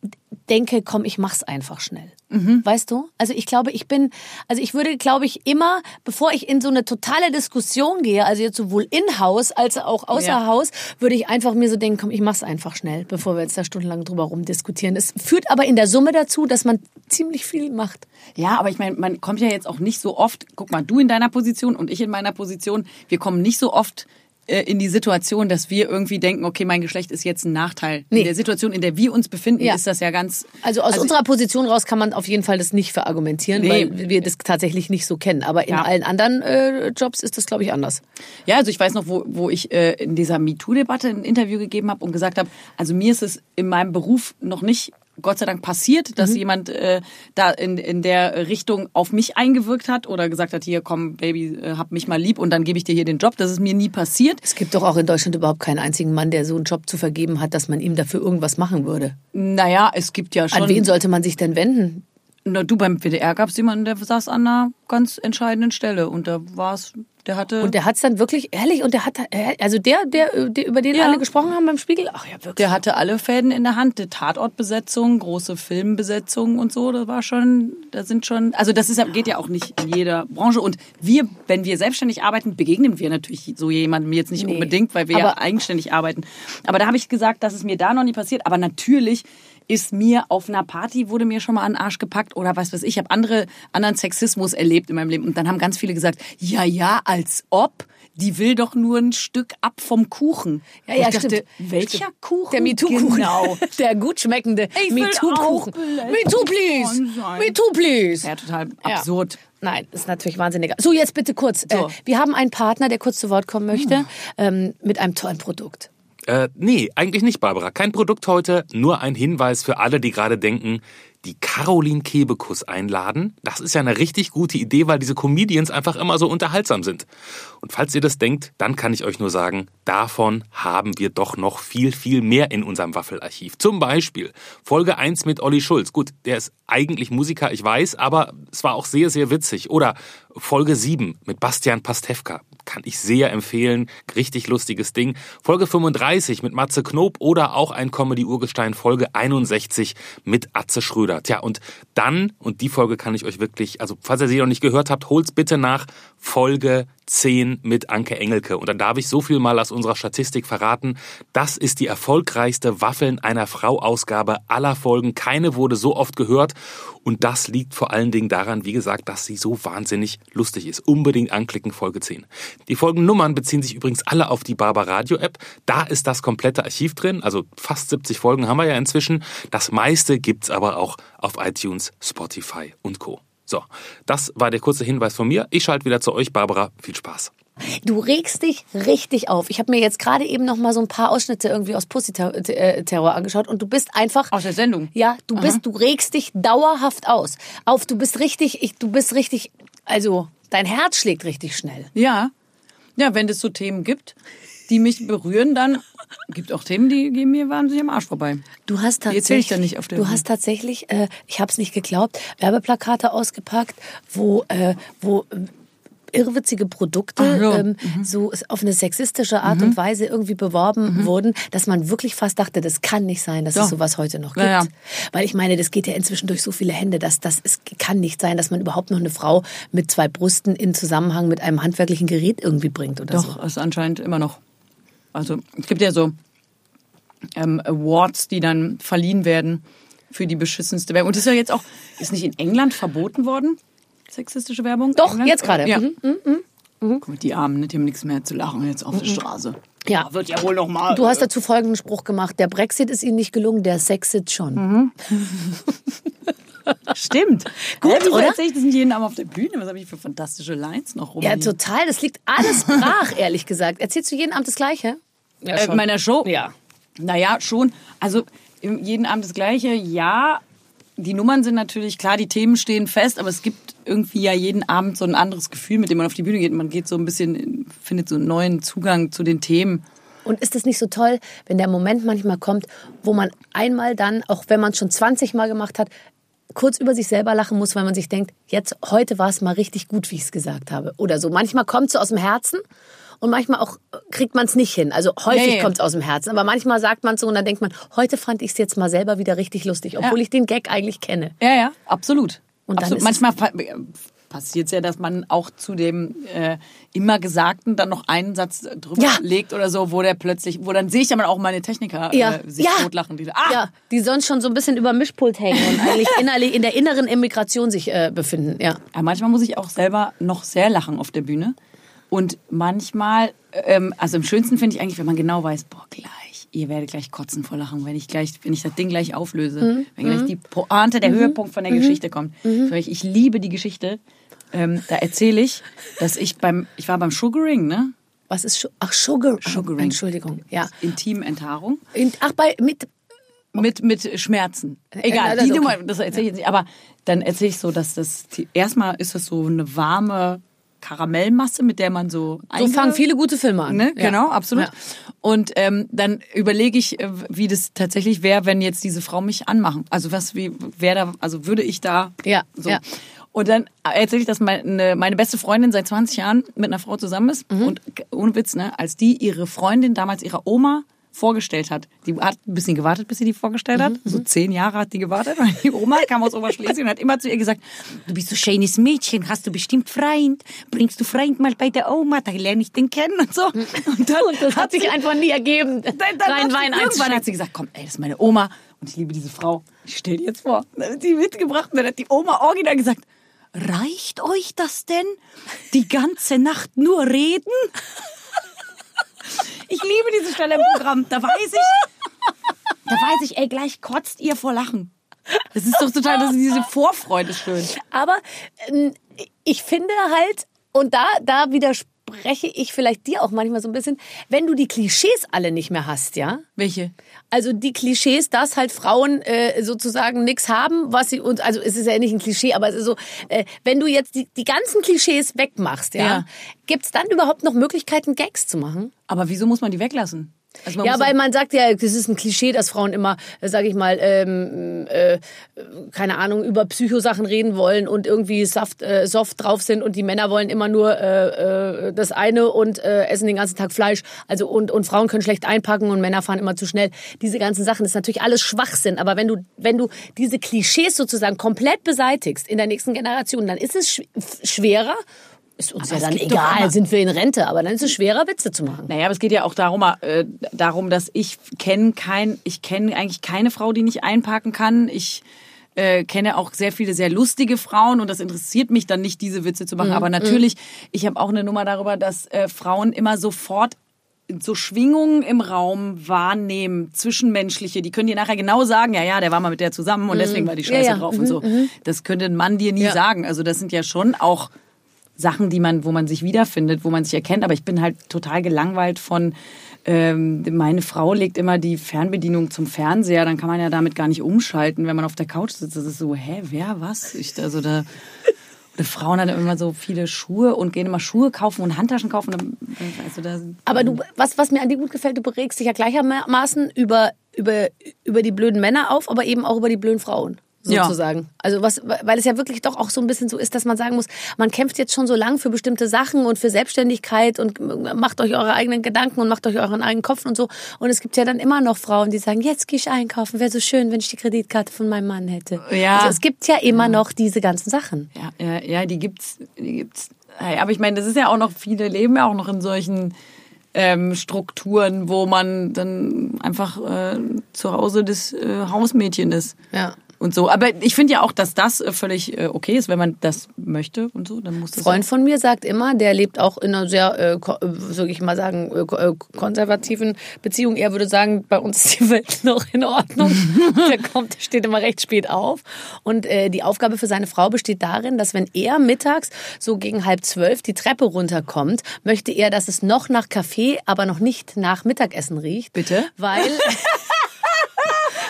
denke, komm, ich mach's einfach schnell. Weißt du? Also ich glaube, ich bin, also ich würde, glaube ich, immer, bevor ich in so eine totale Diskussion gehe, also jetzt sowohl in Haus als auch außer Ja. Haus, würde ich einfach mir so denken, komm, ich mach's einfach schnell, bevor wir jetzt da stundenlang drüber rumdiskutieren. Es führt aber in der Summe dazu, dass man ziemlich viel macht. Ja, aber ich meine, man kommt ja jetzt auch nicht so oft, guck mal, du in deiner Position und ich in meiner Position, wir kommen nicht so oft in die Situation, dass wir irgendwie denken, okay, mein Geschlecht ist jetzt ein Nachteil. Nee. In der Situation, in der wir uns befinden, Ja. ist das ja ganz... Also aus unserer Position raus kann man auf jeden Fall das nicht verargumentieren, Nee. weil wir das tatsächlich nicht so kennen. Aber in Ja. allen anderen äh, Jobs ist das, glaube ich, anders. Ja, also ich weiß noch, wo, wo ich äh, in dieser MeToo-Debatte ein Interview gegeben habe und gesagt habe, also mir ist es in meinem Beruf noch nicht Gott sei Dank passiert, dass jemand äh, da in, in der Richtung auf mich eingewirkt hat oder gesagt hat, hier komm Baby, äh, hab mich mal lieb und dann gebe ich dir hier den Job. Das ist mir nie passiert. Es gibt doch auch in Deutschland überhaupt keinen einzigen Mann, der so einen Job zu vergeben hat, dass man ihm dafür irgendwas machen würde. Naja, es gibt ja schon... An wen sollte man sich denn wenden? Na, du beim WDR gab es jemanden, der saß an einer ganz entscheidenden Stelle und da war es, der hatte... Und der hat's dann wirklich, ehrlich, und der hat, äh, also der, der, der über den Ja. alle gesprochen haben beim Spiegel, ach ja, wirklich. Der hatte alle Fäden in der Hand, die Tatortbesetzung, große Filmbesetzung und so, das war schon, da sind schon, also das ist, ja- geht ja auch nicht in jeder Branche und wir, wenn wir selbstständig arbeiten, begegnen wir natürlich so jemandem jetzt nicht Nee. unbedingt, weil wir ja Aber- eigenständig arbeiten. Aber da habe ich gesagt, dass es mir da noch nie passiert, aber natürlich ist mir auf einer Party wurde mir schon mal an den Arsch gepackt oder was weiß ich, ich habe andere anderen Sexismus erlebt in meinem Leben und dann haben ganz viele gesagt, ja ja, als ob die will doch nur ein Stück ab vom Kuchen. Ja, ja, ich dachte, stimmt. Welcher Stimmt. Kuchen? Der MeToo-Kuchen. Genau. Der gut schmeckende MeToo-Kuchen. MeToo, please. MeToo, please. Ja, total Ja. absurd. Nein, ist natürlich wahnsinnig. So, jetzt bitte kurz. So. Hm. Äh, wir haben einen Partner, der kurz zu Wort kommen möchte, ähm, mit einem tollen Produkt. Äh, nee, eigentlich nicht, Barbara. Kein Produkt heute, nur ein Hinweis für alle, die gerade denken, die Caroline Kebekus einladen. Das ist ja eine richtig gute Idee, weil diese Comedians einfach immer so unterhaltsam sind. Und falls ihr das denkt, dann kann ich euch nur sagen, davon haben wir doch noch viel, viel mehr in unserem Waffelarchiv. Zum Beispiel Folge 1 mit Olli Schulz. Gut, der ist eigentlich Musiker, ich weiß, aber es war auch sehr, sehr witzig. Oder Folge 7 mit Bastian Pastewka kann ich sehr empfehlen. Richtig lustiges Ding. Folge 35 mit Matze Knob oder auch ein Comedy-Urgestein Folge 61 mit Atze Schröder. Tja, und dann, und die Folge kann ich euch wirklich, also falls ihr sie noch nicht gehört habt, holt's bitte nach Folge 10 mit Anke Engelke. Und dann darf ich so viel mal aus unserer Statistik verraten. Das ist die erfolgreichste Waffeln einer Frau Ausgabe aller Folgen. Keine wurde so oft gehört. Und das liegt vor allen Dingen daran, wie gesagt, dass sie so wahnsinnig lustig ist. Unbedingt anklicken, Folge 10. Die Folgennummern beziehen sich übrigens alle auf die Barber Radio App. Da ist das komplette Archiv drin. Also fast 70 Folgen haben wir ja inzwischen. Das meiste gibt's aber auch auf iTunes, Spotify und Co. So, das war der kurze Hinweis von mir. Ich schalte wieder zu euch, Barbara. Viel Spaß. Du regst dich richtig auf. Ich habe mir jetzt gerade eben noch mal so ein paar Ausschnitte irgendwie aus Pussy Terror angeschaut und du bist einfach Aus der Sendung? Ja, du bist, du regst dich dauerhaft aus. Auf, du bist richtig, ich, du bist richtig, also dein Herz schlägt richtig schnell. Ja. Ja, wenn es so Themen gibt, die mich berühren, dann gibt auch Themen, die gehen mir wahnsinnig am Arsch vorbei. Du hast tatsächlich, ich dann nicht auf der du hast tatsächlich, äh, ich habe es nicht geglaubt, Werbeplakate ausgepackt, wo, äh, wo äh, irrwitzige Produkte so. ähm, so auf eine sexistische Art und Weise irgendwie beworben wurden, dass man wirklich fast dachte, das kann nicht sein, dass es Doch. sowas heute noch gibt. Ja, ja. Weil ich meine, das geht ja inzwischen durch so viele Hände, dass das es kann nicht sein, dass man überhaupt noch eine Frau mit zwei Brüsten in Zusammenhang mit einem handwerklichen Gerät irgendwie bringt oder so. Doch, ist anscheinend immer noch. Also es gibt ja so ähm, Awards, die dann verliehen werden für die beschissenste Werbung. Und das ist ja jetzt auch, ist nicht in England verboten worden, sexistische Werbung? Doch, England? jetzt gerade. Ja. Mhm, Guck mal, die Armen, ne, die haben nichts mehr zu lachen jetzt auf der Straße. Ja. Wird ja wohl noch mal. Du hast dazu folgenden Spruch gemacht. Der Brexit ist Ihnen nicht gelungen, der Sexit schon. Stimmt. Gut, Hä, oder? erzähl ich das nicht jeden Abend auf der Bühne? Was habe ich für fantastische Lines noch rum? Ja, total. Das liegt alles brach, ehrlich gesagt. Erzählst du jeden Abend das Gleiche? Ja, äh, meiner Show? Ja. Naja, schon. Also jeden Abend das Gleiche, ja. Die Nummern sind natürlich klar, die Themen stehen fest, aber es gibt irgendwie ja jeden Abend so ein anderes Gefühl, mit dem man auf die Bühne geht. Man geht so ein bisschen, findet so einen neuen Zugang zu den Themen. Und ist es nicht so toll, wenn der Moment manchmal kommt, wo man einmal dann, auch wenn man es schon 20 Mal gemacht hat, kurz über sich selber lachen muss, weil man sich denkt, jetzt, heute war es mal richtig gut, wie ich es gesagt habe. Oder so. Manchmal kommt es so aus dem Herzen und manchmal auch äh, kriegt man es nicht hin. Also häufig ja. kommt es aus dem Herzen. Aber manchmal sagt man so und dann denkt man, heute fand ich es jetzt mal selber wieder richtig lustig, obwohl Ja. ich den Gag eigentlich kenne. Ja, ja, absolut. Und absolut. Manchmal pa passiert es ja, dass man auch zu dem äh, immer Gesagten dann noch einen Satz drüber Ja. legt oder so, wo der plötzlich, wo dann sehe ich ja mal auch meine Techniker Ja. äh, sich Ja. totlachen. Die, ah, Ja, die sonst schon so ein bisschen über Mischpult hängen und eigentlich innerlich in der inneren Immigration sich äh, befinden. Ja, manchmal muss ich auch selber noch sehr lachen auf der Bühne. Und manchmal, ähm, also am schönsten finde ich eigentlich, wenn man genau weiß, boah, gleich, ihr werdet gleich kotzen vor Lachen, wenn ich gleich, wenn ich das Ding gleich auflöse, wenn gleich die Pointe, der Höhepunkt von der Geschichte kommt. Weil Ich, liebe die Geschichte. Ähm, da erzähle ich, dass ich beim, ich war beim Sugaring, ne? Was ist Schu Ach Sugar? Sugaring. Entschuldigung. Ja. Intimenthaarung. In, ach bei mit Mit, mit Schmerzen. Egal, das die ist okay. Nummer, das erzähle ich jetzt nicht. Aber dann erzähle ich so, dass das, erstmal ist das so eine warme Karamellmasse, mit der man so so fangen viele gute Filme an. Ne? Ja. Genau, absolut. Ja. Und ähm, dann überlege ich, äh, wie das tatsächlich wäre, wenn jetzt diese Frau mich anmachen. Also was, wie, wer da, also würde ich da Ja, so. ja. Und dann erzähle ich, dass meine, meine beste Freundin seit 20 Jahren mit einer Frau zusammen ist. Mhm. Und ohne Witz, ne, als die ihre Freundin damals ihrer Oma vorgestellt hat. Die hat ein bisschen gewartet, bis sie die vorgestellt Mhm, hat. So zehn Jahre hat die gewartet. Und die Oma kam aus Oberschlesien und hat immer zu ihr gesagt, du bist so schönes Mädchen, hast du bestimmt Freund? Bringst du Freund mal bei der Oma, da lerne ich den kennen und so. Und dann Das hat sich sie- einfach nie ergeben. dann, dann Rein hat sie, Wein irgendwann hat sie gesagt, komm, ey, das ist meine Oma und ich liebe diese Frau. Ich stell die jetzt vor. Dann hat die mitgebracht und dann hat die Oma original gesagt, reicht euch das denn? Die ganze Nacht nur reden? Ich liebe diese Stelle im Programm. Da weiß ich, da weiß ich, ey, gleich kotzt ihr vor Lachen. Das ist doch total, das ist diese Vorfreude schön. Aber ähm, ich finde halt, und da, da widers widerspreche ich vielleicht dir auch manchmal so ein bisschen, wenn du die Klischees alle nicht mehr hast, ja? Welche? Also die Klischees, dass halt Frauen äh, sozusagen nichts haben, was sie und also es ist ja nicht ein Klischee, aber es ist so, äh, wenn du jetzt die, die ganzen Klischees wegmachst, ja, Ja. gibt's dann überhaupt noch Möglichkeiten, Gags zu machen? Aber wieso muss man die weglassen? Also Ja, weil man sagt ja, das ist ein Klischee, dass Frauen immer, sage ich mal, ähm, äh, keine Ahnung, über Psychosachen reden wollen und irgendwie soft, äh, soft drauf sind und die Männer wollen immer nur äh, äh, das eine und äh, essen den ganzen Tag Fleisch. Also und, und Frauen können schlecht einpacken und Männer fahren immer zu schnell. Diese ganzen Sachen, das ist natürlich alles Schwachsinn. Aber wenn du, wenn du diese Klischees sozusagen komplett beseitigst in der nächsten Generation, dann ist es sch schwerer. Ist uns Aber ja dann egal, sind wir in Rente, aber dann ist es schwerer, Witze zu machen. Naja, aber es geht ja auch darum, äh, darum, dass ich kenne kein, ich kenne eigentlich keine Frau, die nicht einparken kann. Ich äh, kenne auch sehr viele sehr lustige Frauen und das interessiert mich dann nicht, diese Witze zu machen. Aber natürlich, ich habe auch eine Nummer darüber, dass äh, Frauen immer sofort so Schwingungen im Raum wahrnehmen, zwischenmenschliche, die können dir nachher genau sagen, ja, ja, der war mal mit der zusammen und deswegen war die Scheiße Ja, ja. drauf und so. Das könnte ein Mann dir nie Ja. sagen. Also das sind ja schon auch Sachen, die man, wo man sich wiederfindet, wo man sich erkennt. Aber ich bin halt total gelangweilt von, ähm, meine Frau legt immer die Fernbedienung zum Fernseher, dann kann man ja damit gar nicht umschalten, wenn man auf der Couch sitzt. Das ist so, hä, wer, was? Ich, also da, oder Frauen haben immer so viele Schuhe und gehen immer Schuhe kaufen und Handtaschen kaufen. Dann, also da, Aber du, was, was mir an dir gut gefällt, du beregst dich ja gleichermaßen über, über, über die blöden Männer auf, aber eben auch über die blöden Frauen. Ja. Sozusagen. Also was, weil es ja wirklich doch auch so ein bisschen so ist, dass man sagen muss, man kämpft jetzt schon so lang für bestimmte Sachen und für Selbstständigkeit und macht euch eure eigenen Gedanken und macht euch euren eigenen Kopf und so. Und es gibt ja dann immer noch Frauen, die sagen, jetzt gehe ich einkaufen, wäre so schön, wenn ich die Kreditkarte von meinem Mann hätte. Ja. Also es gibt ja immer noch diese ganzen Sachen. Ja, ja, ja, die gibt's, die gibt's. Aber ich meine, das ist ja auch noch, viele leben ja auch noch in solchen ähm, Strukturen, wo man dann einfach äh, zu Hause das äh, Hausmädchen ist. Ja. Und so. Aber ich finde ja auch, dass das äh, völlig äh, okay ist, wenn man das möchte und so, dann muss das. Freund von mir sagt immer, der lebt auch in einer sehr, äh, äh, soll ich mal sagen, äh, konservativen Beziehung. Er würde sagen, bei uns ist die Welt noch in Ordnung. der kommt, der steht immer recht spät auf. Und äh, die Aufgabe für seine Frau besteht darin, dass wenn er mittags so gegen halb zwölf die Treppe runterkommt, möchte er, dass es noch nach Kaffee, aber noch nicht nach Mittagessen riecht. Bitte? Weil...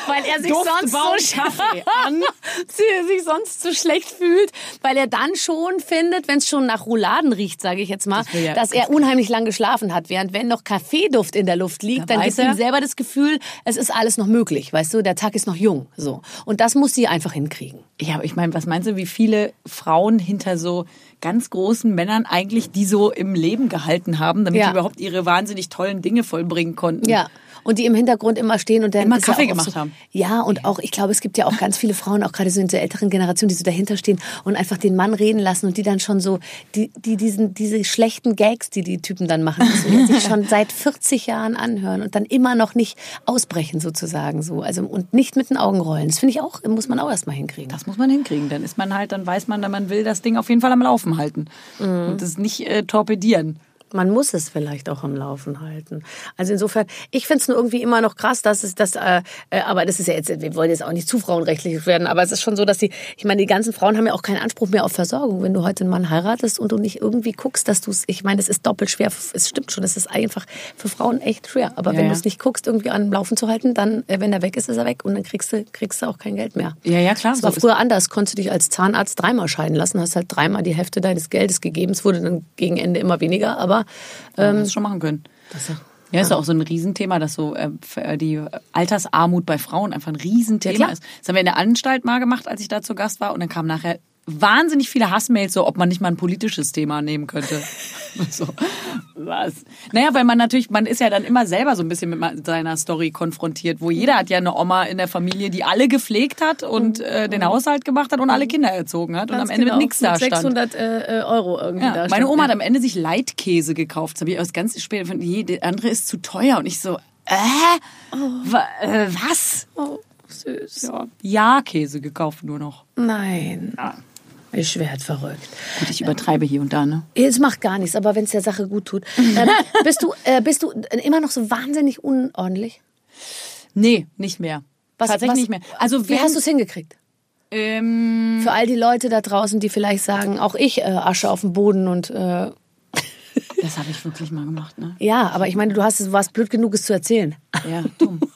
Weil er sich sonst so sich sonst so schlecht fühlt, weil er dann schon findet, wenn es schon nach Rouladen riecht, sage ich jetzt mal, Das ja- dass er unheimlich lang geschlafen hat. Während wenn noch Kaffeeduft in der Luft liegt, Da dann gibt ihm er- selber das Gefühl, es ist alles noch möglich, weißt du, der Tag ist noch jung, so. Und das muss sie einfach hinkriegen. Ja, aber ich meine, was meinst du, wie viele Frauen hinter so ganz großen Männern eigentlich die so im Leben gehalten haben, damit Ja. die überhaupt ihre wahnsinnig tollen Dinge vollbringen konnten? Ja. Und die im Hintergrund immer stehen und dann Immer Kaffee ja gemacht so, haben. Ja, und auch, ich glaube, es gibt ja auch ganz viele Frauen, auch gerade so in der älteren Generation, die so dahinter stehen und einfach den Mann reden lassen und die dann schon so, die, die diesen, diese schlechten Gags, die die Typen dann machen, die sich schon seit 40 Jahren anhören und dann immer noch nicht ausbrechen sozusagen so. Also, und nicht mit den Augen rollen. Das finde ich auch, muss man auch erstmal hinkriegen. Das muss man hinkriegen. Dann ist man halt, dann weiß man, man will das Ding auf jeden Fall am Laufen halten. Mhm. Und das nicht äh, torpedieren. Man muss es vielleicht auch am Laufen halten. Also insofern, ich finde es nur irgendwie immer noch krass, dass es das, äh, äh, aber das ist ja jetzt, wir wollen jetzt auch nicht zu frauenrechtlich werden, aber es ist schon so, dass die, ich meine, die ganzen Frauen haben ja auch keinen Anspruch mehr auf Versorgung. Wenn du heute einen Mann heiratest und du nicht irgendwie guckst, dass du es, ich meine, es ist doppelt schwer, es stimmt schon, es ist einfach für Frauen echt schwer. Aber Ja, wenn ja. du es nicht guckst, irgendwie am Laufen zu halten, dann, äh, wenn er weg ist, ist er weg und dann kriegst du, kriegst du auch kein Geld mehr. Ja, ja, klar. Das war so früher anders. Konntest du dich als Zahnarzt dreimal scheiden lassen, hast halt dreimal die Hälfte deines Geldes gegeben. Es wurde dann gegen Ende immer weniger, aber ähm, das schon machen können. das, Ja, ist auch so ein Riesenthema, dass so äh, äh, die Altersarmut bei Frauen einfach ein Riesenthema Ja, ist. Das haben wir in der Anstalt mal gemacht, als ich da zu Gast war. Und dann kamen nachher wahnsinnig viele Hassmails, so ob man nicht mal ein politisches Thema nehmen könnte. so, was? Naja, weil man natürlich, man ist ja dann immer selber so ein bisschen mit seiner Story konfrontiert, wo jeder hat ja eine Oma in der Familie, die alle gepflegt hat und äh, den Haushalt gemacht hat und alle Kinder erzogen hat. Und am Ende genau. mit nichts da stand. 600 äh, äh, Euro irgendwie Ja, da meine. Oma hat Ja. am Ende sich Leitkäse gekauft. Das habe ich erst ganz spät von, je, der andere ist zu teuer. Und ich so, äh, wa, äh was? Oh, süß. Ja, Ja-Käse gekauft nur noch. Nein. Ich werd verrückt. Gut, ich übertreibe hier und da, ne? Es macht gar nichts, aber wenn es der Sache gut tut. Ähm, bist, du, äh, bist du immer noch so wahnsinnig unordentlich? Nee, nicht mehr. Tatsächlich was- nicht mehr. Also Wie hast du es hingekriegt? ähm, Für all die Leute da draußen, die vielleicht sagen, auch ich äh, Asche auf dem Boden und äh, Das habe ich wirklich mal gemacht, ne? Ja, aber ich meine, du hast, du warst blöd genug, es zu erzählen. Ja, dumm.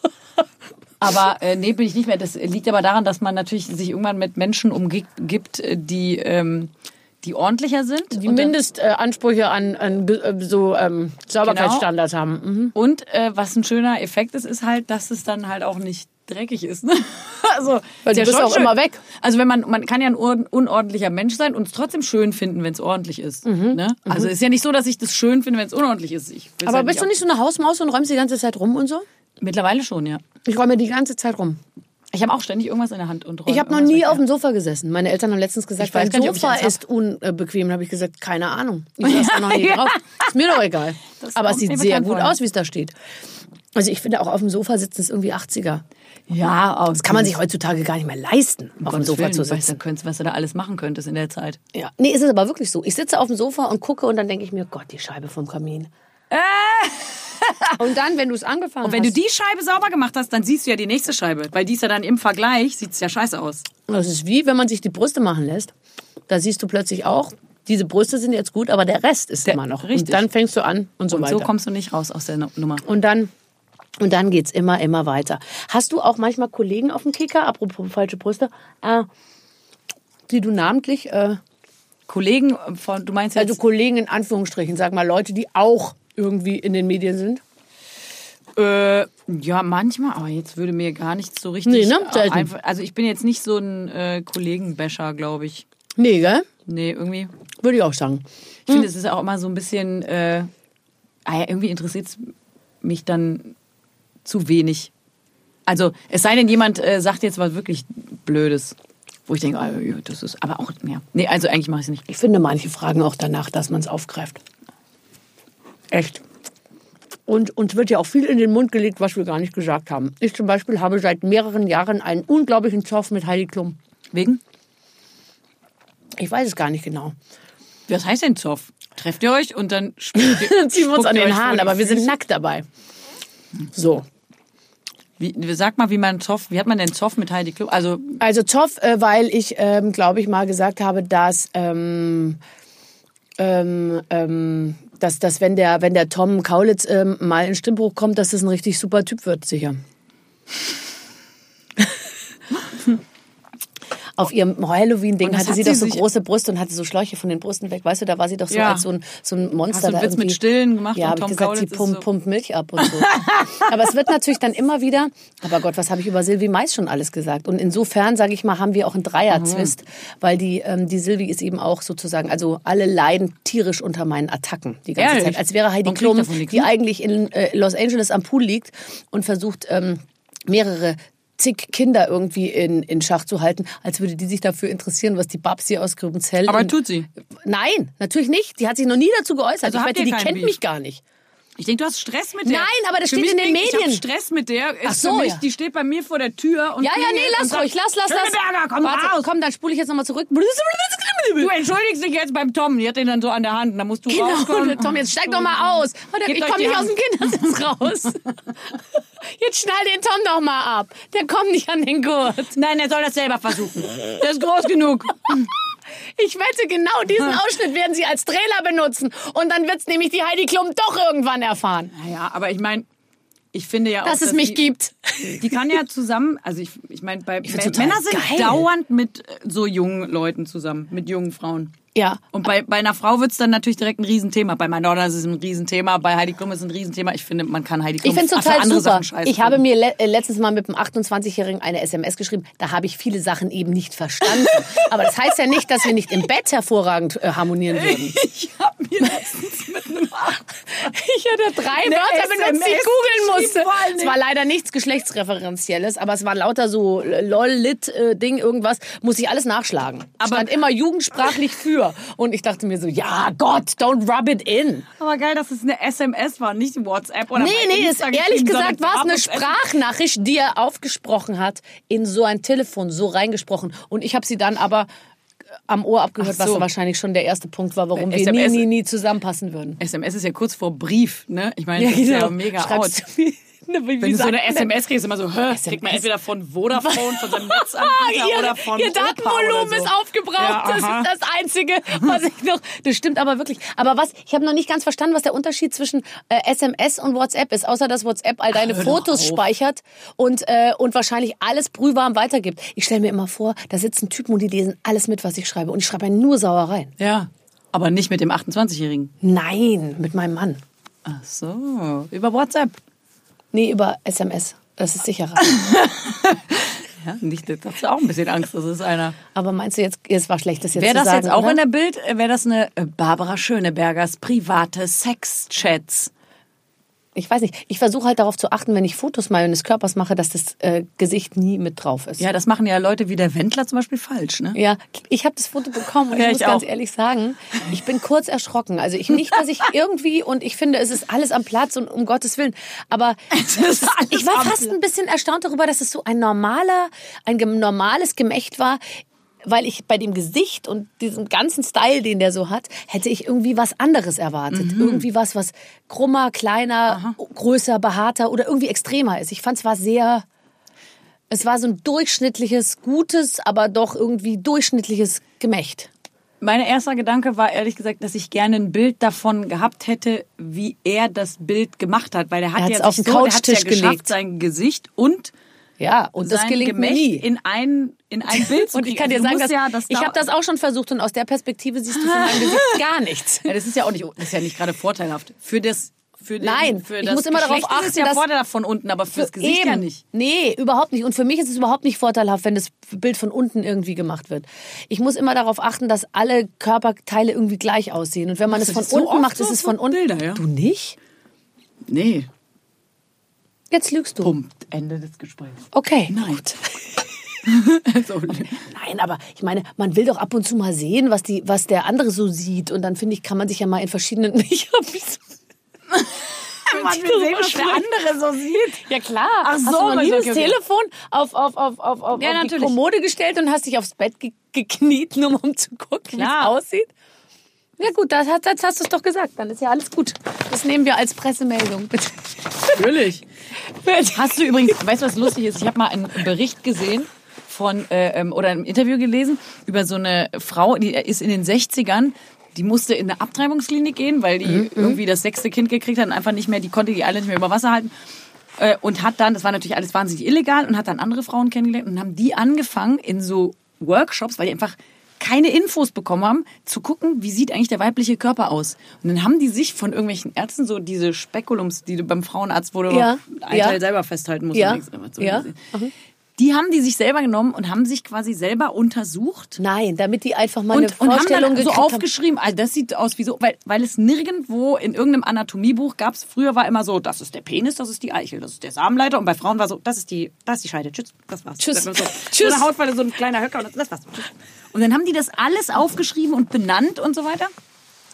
Aber äh, nee, bin ich nicht mehr. Das liegt aber daran, dass man natürlich sich irgendwann mit Menschen umgibt, äh, die, ähm, die ordentlicher sind. Die Mindestansprüche an, an äh, so ähm, Sauberkeitsstandards haben. Mhm. Und äh, was ein schöner Effekt ist, ist halt, dass es dann halt auch nicht dreckig ist. Ne? Also, Weil ist du bist schon auch immer weg. Also wenn man, man kann ja ein un- unordentlicher Mensch sein und es trotzdem schön finden, wenn es ordentlich ist. Ne? Also ist ja nicht so, dass ich das schön finde, wenn es unordentlich ist. Mhm. Aber halt bist du nicht so eine Hausmaus und räumst die ganze Zeit rum und so? Mittlerweile schon, ja. Ich räume die ganze Zeit rum. Ich habe auch ständig irgendwas in der Hand und räume Ich habe noch nie auf dem Sofa gesessen. Meine Eltern haben letztens gesagt, dein nicht, Sofa hab. ist unbequem. Da habe ich gesagt, keine Ahnung. Ich saß da noch nie drauf. Ist mir doch egal. Das Aber es sieht sehr gut aus, wie es da steht. Also ich finde auch auf dem Sofa sitzen ist irgendwie 80er. Ja, Das kann man sich heutzutage gar nicht mehr leisten, auf dem Sofa zu Weißt sitzen. könntest, was du da alles machen könntest in der Zeit. Ja. Nee, ist es aber wirklich so. Ich sitze auf dem Sofa und gucke und dann denke ich mir, Gott, die Scheibe vom Kamin. und dann, wenn du es angefangen Und wenn hast. du die Scheibe sauber gemacht hast, dann siehst du ja die nächste Scheibe. Weil die ist ja dann im Vergleich, sieht's ja scheiße aus. Das ist wie, wenn man sich die Brüste machen lässt. Da siehst du plötzlich auch, diese Brüste sind jetzt gut, aber der Rest ist Der- immer noch. richtig. Und dann fängst du an und so Und weiter. so kommst du nicht raus aus der Nu- Nummer. und dann, und dann geht's immer, immer weiter. Hast du auch manchmal Kollegen auf dem Kicker, apropos falsche Brüste, äh, die du namentlich, äh, Kollegen von, du meinst jetzt, also Kollegen in Anführungsstrichen, sag mal Leute, die auch irgendwie in den Medien sind? äh, ja, manchmal, aber jetzt würde mir gar nichts so richtig. Nee, ne? äh, Selten. Einfach, also ich bin jetzt nicht so ein äh, Kollegenbäscher, glaube ich. Nee, gell? Nee, irgendwie. Würde ich auch sagen. Ich finde, es ist auch immer so ein bisschen, äh, ah ja, irgendwie interessiert es mich dann zu wenig. Also, es sei denn, jemand äh, sagt jetzt was wirklich Blödes, wo ich denke, ah, das ist, aber auch, ja. Nee, also eigentlich mache ich es nicht. Ich finde, manche fragen auch danach, dass man es aufgreift. Echt. Und uns wird ja auch viel in den Mund gelegt, was wir gar nicht gesagt haben. Ich zum Beispiel habe seit mehreren Jahren einen unglaublichen Zoff mit Heidi Klum. Wegen? Ich weiß es gar nicht genau. Was heißt denn Zoff? Trefft ihr euch und dann spuckt ihr, Dann ziehen wir uns an den Haaren, aber wir sind nackt dabei. So. Wie, sag mal, wie man Zoff, wie hat man denn Zoff mit Heidi Klum? Also, Also Zoff, äh, weil ich, ähm, glaube ich, mal gesagt habe, dass, ähm, ähm, ähm, dass, dass wenn, der, wenn der Tom Kaulitz ähm, mal in Stimmbruch kommt, dass das ein richtig super Typ wird, sicher. Auf ihrem Halloween-Ding hatte hat sie sie doch so große Brüste und hatte so Schläuche von den Brüsten weg. Weißt du, da war sie doch so Ja. als so ein, so ein Monster. Hast du einen Witz mit. Stillen gemacht Ja, und habe gesagt, sie Kaulitz ist pumpt, so- pumpt Milch ab und so. Aber es wird natürlich dann immer wieder, aber Gott, was habe ich über Silvi Mais schon alles gesagt? Und insofern, sage ich mal, haben wir auch einen Dreier-Zwist, weil die, ähm, die Silvi ist eben auch sozusagen, also alle leiden tierisch unter meinen Attacken die ganze Ehrlich? Zeit. Als wäre Heidi Klum, die eigentlich in äh, Los Angeles am Pool liegt und versucht, ähm, mehrere zig Kinder irgendwie in, in Schach zu halten, als würde die sich dafür interessieren, was die Babsi aus Grübenzell... aber tut sie. Nein, natürlich nicht. Die hat sich noch nie dazu geäußert. Also ich wette, die kennt Beef? mich gar nicht. Ich denke, du hast Stress mit der. Nein, aber das Für steht in den klingt, Ich Medien. hab Stress mit der. Ach so, mich, ja. Die steht bei mir vor der Tür und Ja, ja, nee, lass ruhig, lass, lass, lass. Komm Warte, raus. komm, dann spule ich jetzt nochmal zurück. Du entschuldigst dich jetzt beim Tom. Die hat den dann so an der Hand. Da musst du rauskommen. Genau, Tom, jetzt steig doch mal aus. Ich komme nicht aus Hand. dem Kindersitz raus. Jetzt schnall den Tom doch mal ab. Der kommt nicht an den Gurt. Nein, er soll das selber versuchen. Der ist groß genug. Ich wette, genau diesen Ausschnitt werden sie als Trailer benutzen. Und dann wird's nämlich die Heidi Klum doch irgendwann erfahren, Naja, aber ich meine, ich finde ja auch, dass es mich die, gibt. Die kann ja zusammen, also ich, ich meine, bei Männer sind geil. dauernd mit äh, so jungen Leuten zusammen, mit jungen Frauen. Ja. Und bei, bei einer Frau wird's dann natürlich direkt ein Riesenthema. Bei meiner Tochter ist es ein Riesenthema, bei Heidi Klum ist es ein Riesenthema. Ich finde, man kann Heidi Klum Ich finde es für total andere super. Sachen scheiße Ich habe mir le äh, letztens mal mit einem 28-Jährigen eine SMS geschrieben. Da habe ich viele Sachen eben nicht verstanden. Aber das heißt ja nicht, dass wir nicht im Bett hervorragend äh, harmonieren würden. Ich habe mir letztens mit einem Ich hatte drei Eine Wörter benutzt, die ich googeln musste. Es war leider nichts geschlechtsreferenzielles, aber es war lauter so lol-lit-Ding, irgendwas. Muss ich alles nachschlagen. Aber- Stand immer jugendsprachlich für. Und ich dachte mir so, ja Gott, don't rub it in. Aber geil, dass es eine SMS war, nicht WhatsApp oder Nee, nee, ist, ehrlich gesagt war es eine Sprachnachricht, die er aufgesprochen hat, in so ein Telefon, so reingesprochen. Und ich habe sie dann aber äh, am Ohr abgehört, so. was wahrscheinlich schon der erste Punkt war, warum Bei wir nie, SMS nie, nie zusammenpassen würden. SMS ist ja kurz vor Brief, ne? Ich meine, das ist ja mega out. Schreibst du mir Wie, Wenn du so eine? SMS kriegst, immer so, hä, kriegt man entweder von Vodafone, von seinem Netzanbieter ihr, oder von ihr Datenvolumen so. ist aufgebraucht. Ja, das ist das Einzige, was ich noch. Das stimmt aber wirklich. Aber was, ich habe noch nicht ganz verstanden, was der Unterschied zwischen äh, SMS und WhatsApp ist, außer dass WhatsApp all deine hör doch Fotos speichert und, äh, und wahrscheinlich alles brühwarm weitergibt. Ich stelle mir immer vor, da sitzen Typen und die lesen alles mit, was ich schreibe. Und ich schreibe nur Sauereien. Ja, aber nicht mit dem 28-Jährigen. Nein, mit meinem Mann. Ach so, über WhatsApp. Nee, über SMS. Das ist sicherer. Ja, nicht, da hast du auch ein bisschen Angst, das ist einer. Aber meinst du jetzt, es war schlecht, das jetzt Wäre das sagen, jetzt auch oder? in der Bild, wäre das eine äh, Barbara Schönebergers private Sexchats. Ich weiß nicht. Ich versuche halt darauf zu achten, wenn ich Fotos meines Körpers mache, dass das äh, Gesicht nie mit drauf ist. Ja, das machen ja Leute wie der Wendler zum Beispiel falsch, ne? Ja, ich habe das Foto bekommen und Ja, ich muss ich ganz ehrlich sagen, ich bin kurz erschrocken. Also ich nicht, dass ich irgendwie und ich finde, es ist alles am Platz und um Gottes Willen. Aber ist ich war fast ein bisschen erstaunt darüber, dass es so ein normaler, ein normales Gemächt war. Weil ich bei dem Gesicht und diesem ganzen Style, den der so hat, hätte ich irgendwie was anderes erwartet. Mhm. Irgendwie was, was krummer, kleiner, größer, behaarter oder irgendwie extremer ist. Ich fand es war sehr, es war so ein durchschnittliches, gutes, aber doch irgendwie durchschnittliches Gemächt. Mein erster Gedanke war ehrlich gesagt, dass ich gerne ein Bild davon gehabt hätte, wie er das Bild gemacht hat, weil er hat Er ja auf den so, hat's ja Couchtisch geschafft, gelegt. sein Gesicht und Ja, und das gelingt mir Gemächt nie. in ein in ein Bild zu und ich kann dir Also sagen, dass, ja, das ich habe das auch schon versucht und aus der Perspektive siehst du von meinem Gesicht gar nichts. Ja, das ist ja auch nicht, das ist ja nicht gerade vorteilhaft für das. Für den, Nein, für ich das muss immer darauf Geschlecht ist es achten, ja dass- vorteilhaft von unten, aber fürs Gesicht ja Eben. nicht. Nee, überhaupt nicht. Und für mich ist es überhaupt nicht vorteilhaft, wenn das Bild von unten irgendwie gemacht wird. Ich muss immer darauf achten, dass alle Körperteile irgendwie gleich aussehen. Und wenn man es von so unten macht, so ist es von unten. Bilder, ja. Du nicht? Nee. Jetzt lügst du. Punkt. Ende des Gesprächs. Okay. Nein. also, Nein, aber ich meine, man will doch ab und zu mal sehen, was, die, was der andere so sieht. Und dann finde ich, kann man sich ja mal in verschiedenen. Ich hab so man will sehen, was der andere so sieht. Ja klar. Ach so, hast du noch nie das. Telefon auf, auf, auf, auf, auf, Ja, auf die. Kommode gestellt und hast dich aufs Bett ge gekniet, nur um zu gucken, wie es aussieht? Ja gut, das, das hast du es doch gesagt. Dann ist ja alles gut. Das nehmen wir als Pressemeldung. Bitte. Natürlich. Hast du übrigens, weißt du, was lustig ist? Ich habe mal einen Bericht gesehen von, äh, ähm, oder ein Interview gelesen über so eine Frau, die ist in den 60ern, die musste in eine Abtreibungsklinik gehen, weil die irgendwie das sechste Kind gekriegt hat und einfach nicht mehr, die konnte die alle nicht mehr über Wasser halten. Äh, Und hat dann, das war natürlich alles wahnsinnig illegal, und hat dann andere Frauen kennengelernt und haben die angefangen in so Workshops, weil die einfach keine Infos bekommen haben, zu gucken, wie sieht eigentlich der weibliche Körper aus. Und dann haben die sich von irgendwelchen Ärzten so diese Spekulums, die du beim Frauenarzt, du Ja, ein ja. Teil selber festhalten musst. Ja, soll ja. das? Die haben die sich selber genommen und haben sich quasi selber untersucht. Nein, damit die einfach mal Und, eine und haben Vorstellung dann so haben. aufgeschrieben, also das sieht aus wie so, weil, weil es nirgendwo in irgendeinem Anatomiebuch gab es, früher war immer so, das ist der Penis, das ist die Eichel, das ist der Samenleiter und bei Frauen war so, das ist die, das ist die Scheide, tschüss, das war's. Tschüss. So, Tschüss. So eine Hautfalte, so ein kleiner Höcker und das, war's. Und dann haben die das alles aufgeschrieben und benannt und so weiter.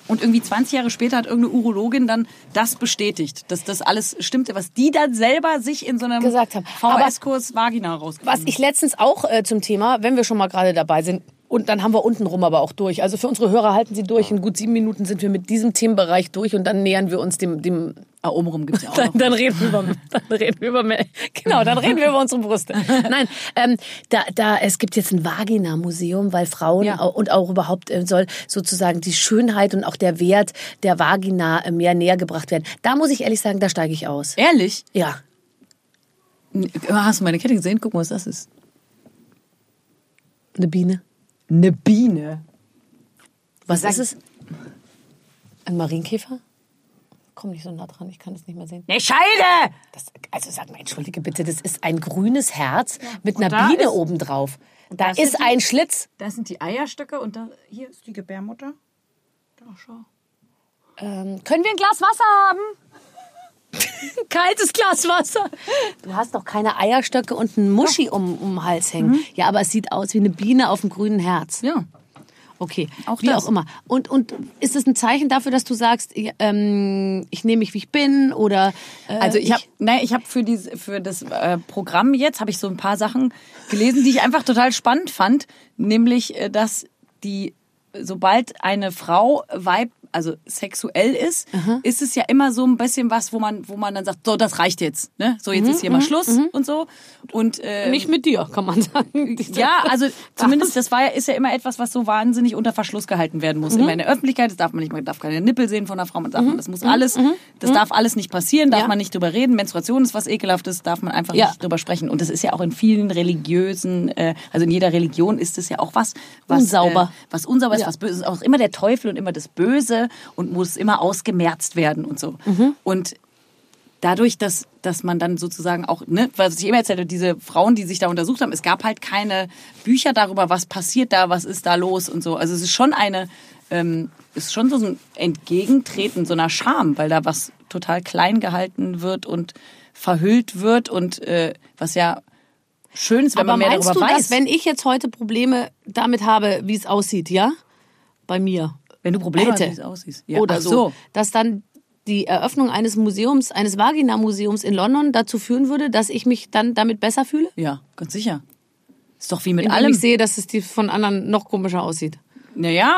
Und irgendwie 20 Jahre später hat irgendeine Urologin dann das bestätigt, dass das alles stimmte, was die dann selber sich in so einem Gesagt haben. Aber- VHS-Kurs Vagina rausgefunden Was ich letztens auch äh, zum Thema, wenn wir schon mal gerade dabei sind, und dann haben wir unten rum aber auch durch. Also für unsere Hörer halten Sie durch. In gut sieben Minuten sind wir mit diesem Themenbereich durch und dann nähern wir uns dem, dem Ah, obenrum gibt's ja auch dann, dann reden wir über, dann reden wir über, genau, dann reden wir über unsere Brüste. Nein, ähm, da, da, es gibt jetzt ein Vagina-Museum, weil Frauen Ja. und auch überhaupt äh, soll sozusagen die Schönheit und auch der Wert der Vagina äh, mehr näher gebracht werden. Da muss ich ehrlich sagen, da steige ich aus. Ehrlich? Ja. Hast du meine Kette gesehen? Guck mal, was das ist. Eine Biene. Eine Biene. Was Sag- ist es? Ein Marienkäfer? Komm nicht so nah dran, ich kann es nicht mehr sehen. Eine Scheide! Das, also sag mal, entschuldige bitte, das ist ein grünes Herz mit Und einer Biene ist- obendrauf. Da da ist die- ein Schlitz. Da sind die Eierstöcke und da hier ist die Gebärmutter. Da schau. Ähm, können wir ein Glas Wasser haben? Ein Kaltes Glas Wasser. Du hast doch keine Eierstöcke und einen Muschi um, um den Hals hängen. Ja, aber es sieht aus wie eine Biene auf dem grünen Herz. Ja. Okay, Auch wie das. auch immer. Und, und ist es ein Zeichen dafür, dass du sagst, ich, ähm, ich nehme mich, wie ich bin? Oder äh, Also ich habe, nein, ich habe für dieses, für das äh, Programm jetzt habe ich so ein paar Sachen gelesen, die ich einfach total spannend fand, nämlich, äh, dass die sobald eine Frau Weib also sexuell ist, ist es ja immer so ein bisschen was, wo man, wo man dann sagt, so, das reicht jetzt, ne? So, jetzt ist hier mal Schluss und so. Und äh, Nicht mit dir, kann man sagen. ja, also zumindest das war ja, ist ja immer etwas, was so wahnsinnig unter Verschluss gehalten werden muss. Immer in der Öffentlichkeit, das darf man nicht, man darf keine Nippel sehen von einer Frau, man darf, das muss alles, das darf alles nicht passieren, darf Ja. man nicht drüber reden. Menstruation ist was ekelhaftes, darf man einfach Ja. nicht drüber sprechen. Und das ist ja auch in vielen religiösen, äh, also in jeder Religion ist es ja auch was, was Unsauber. Äh, was unsauber ist, Was böse ist, auch immer der Teufel und immer das Böse und muss immer ausgemerzt werden und so. Und dadurch, dass, dass man dann sozusagen auch, ne, was ich immer erzählte, diese Frauen, die sich da untersucht haben, es gab halt keine Bücher darüber, was passiert da, was ist da los und so. Also es ist schon eine, ähm, ist schon so ein Entgegentreten so einer Scham, weil da was total klein gehalten wird und verhüllt wird und äh, was ja schön ist, wenn Aber man mehr darüber du, weiß. dass wenn ich jetzt heute Probleme damit habe, wie es aussieht, ja? Bei mir. wenn du Probleme hast, hätte. wie es aussieht. Ja, Oder ach so. Dass dann die Eröffnung eines Museums, eines Vagina-Museums in London dazu führen würde, dass ich mich dann damit besser fühle? Ja, ganz sicher. Ist doch wie mit Indem allem. ich sehe, dass es die von anderen noch komischer aussieht. Naja,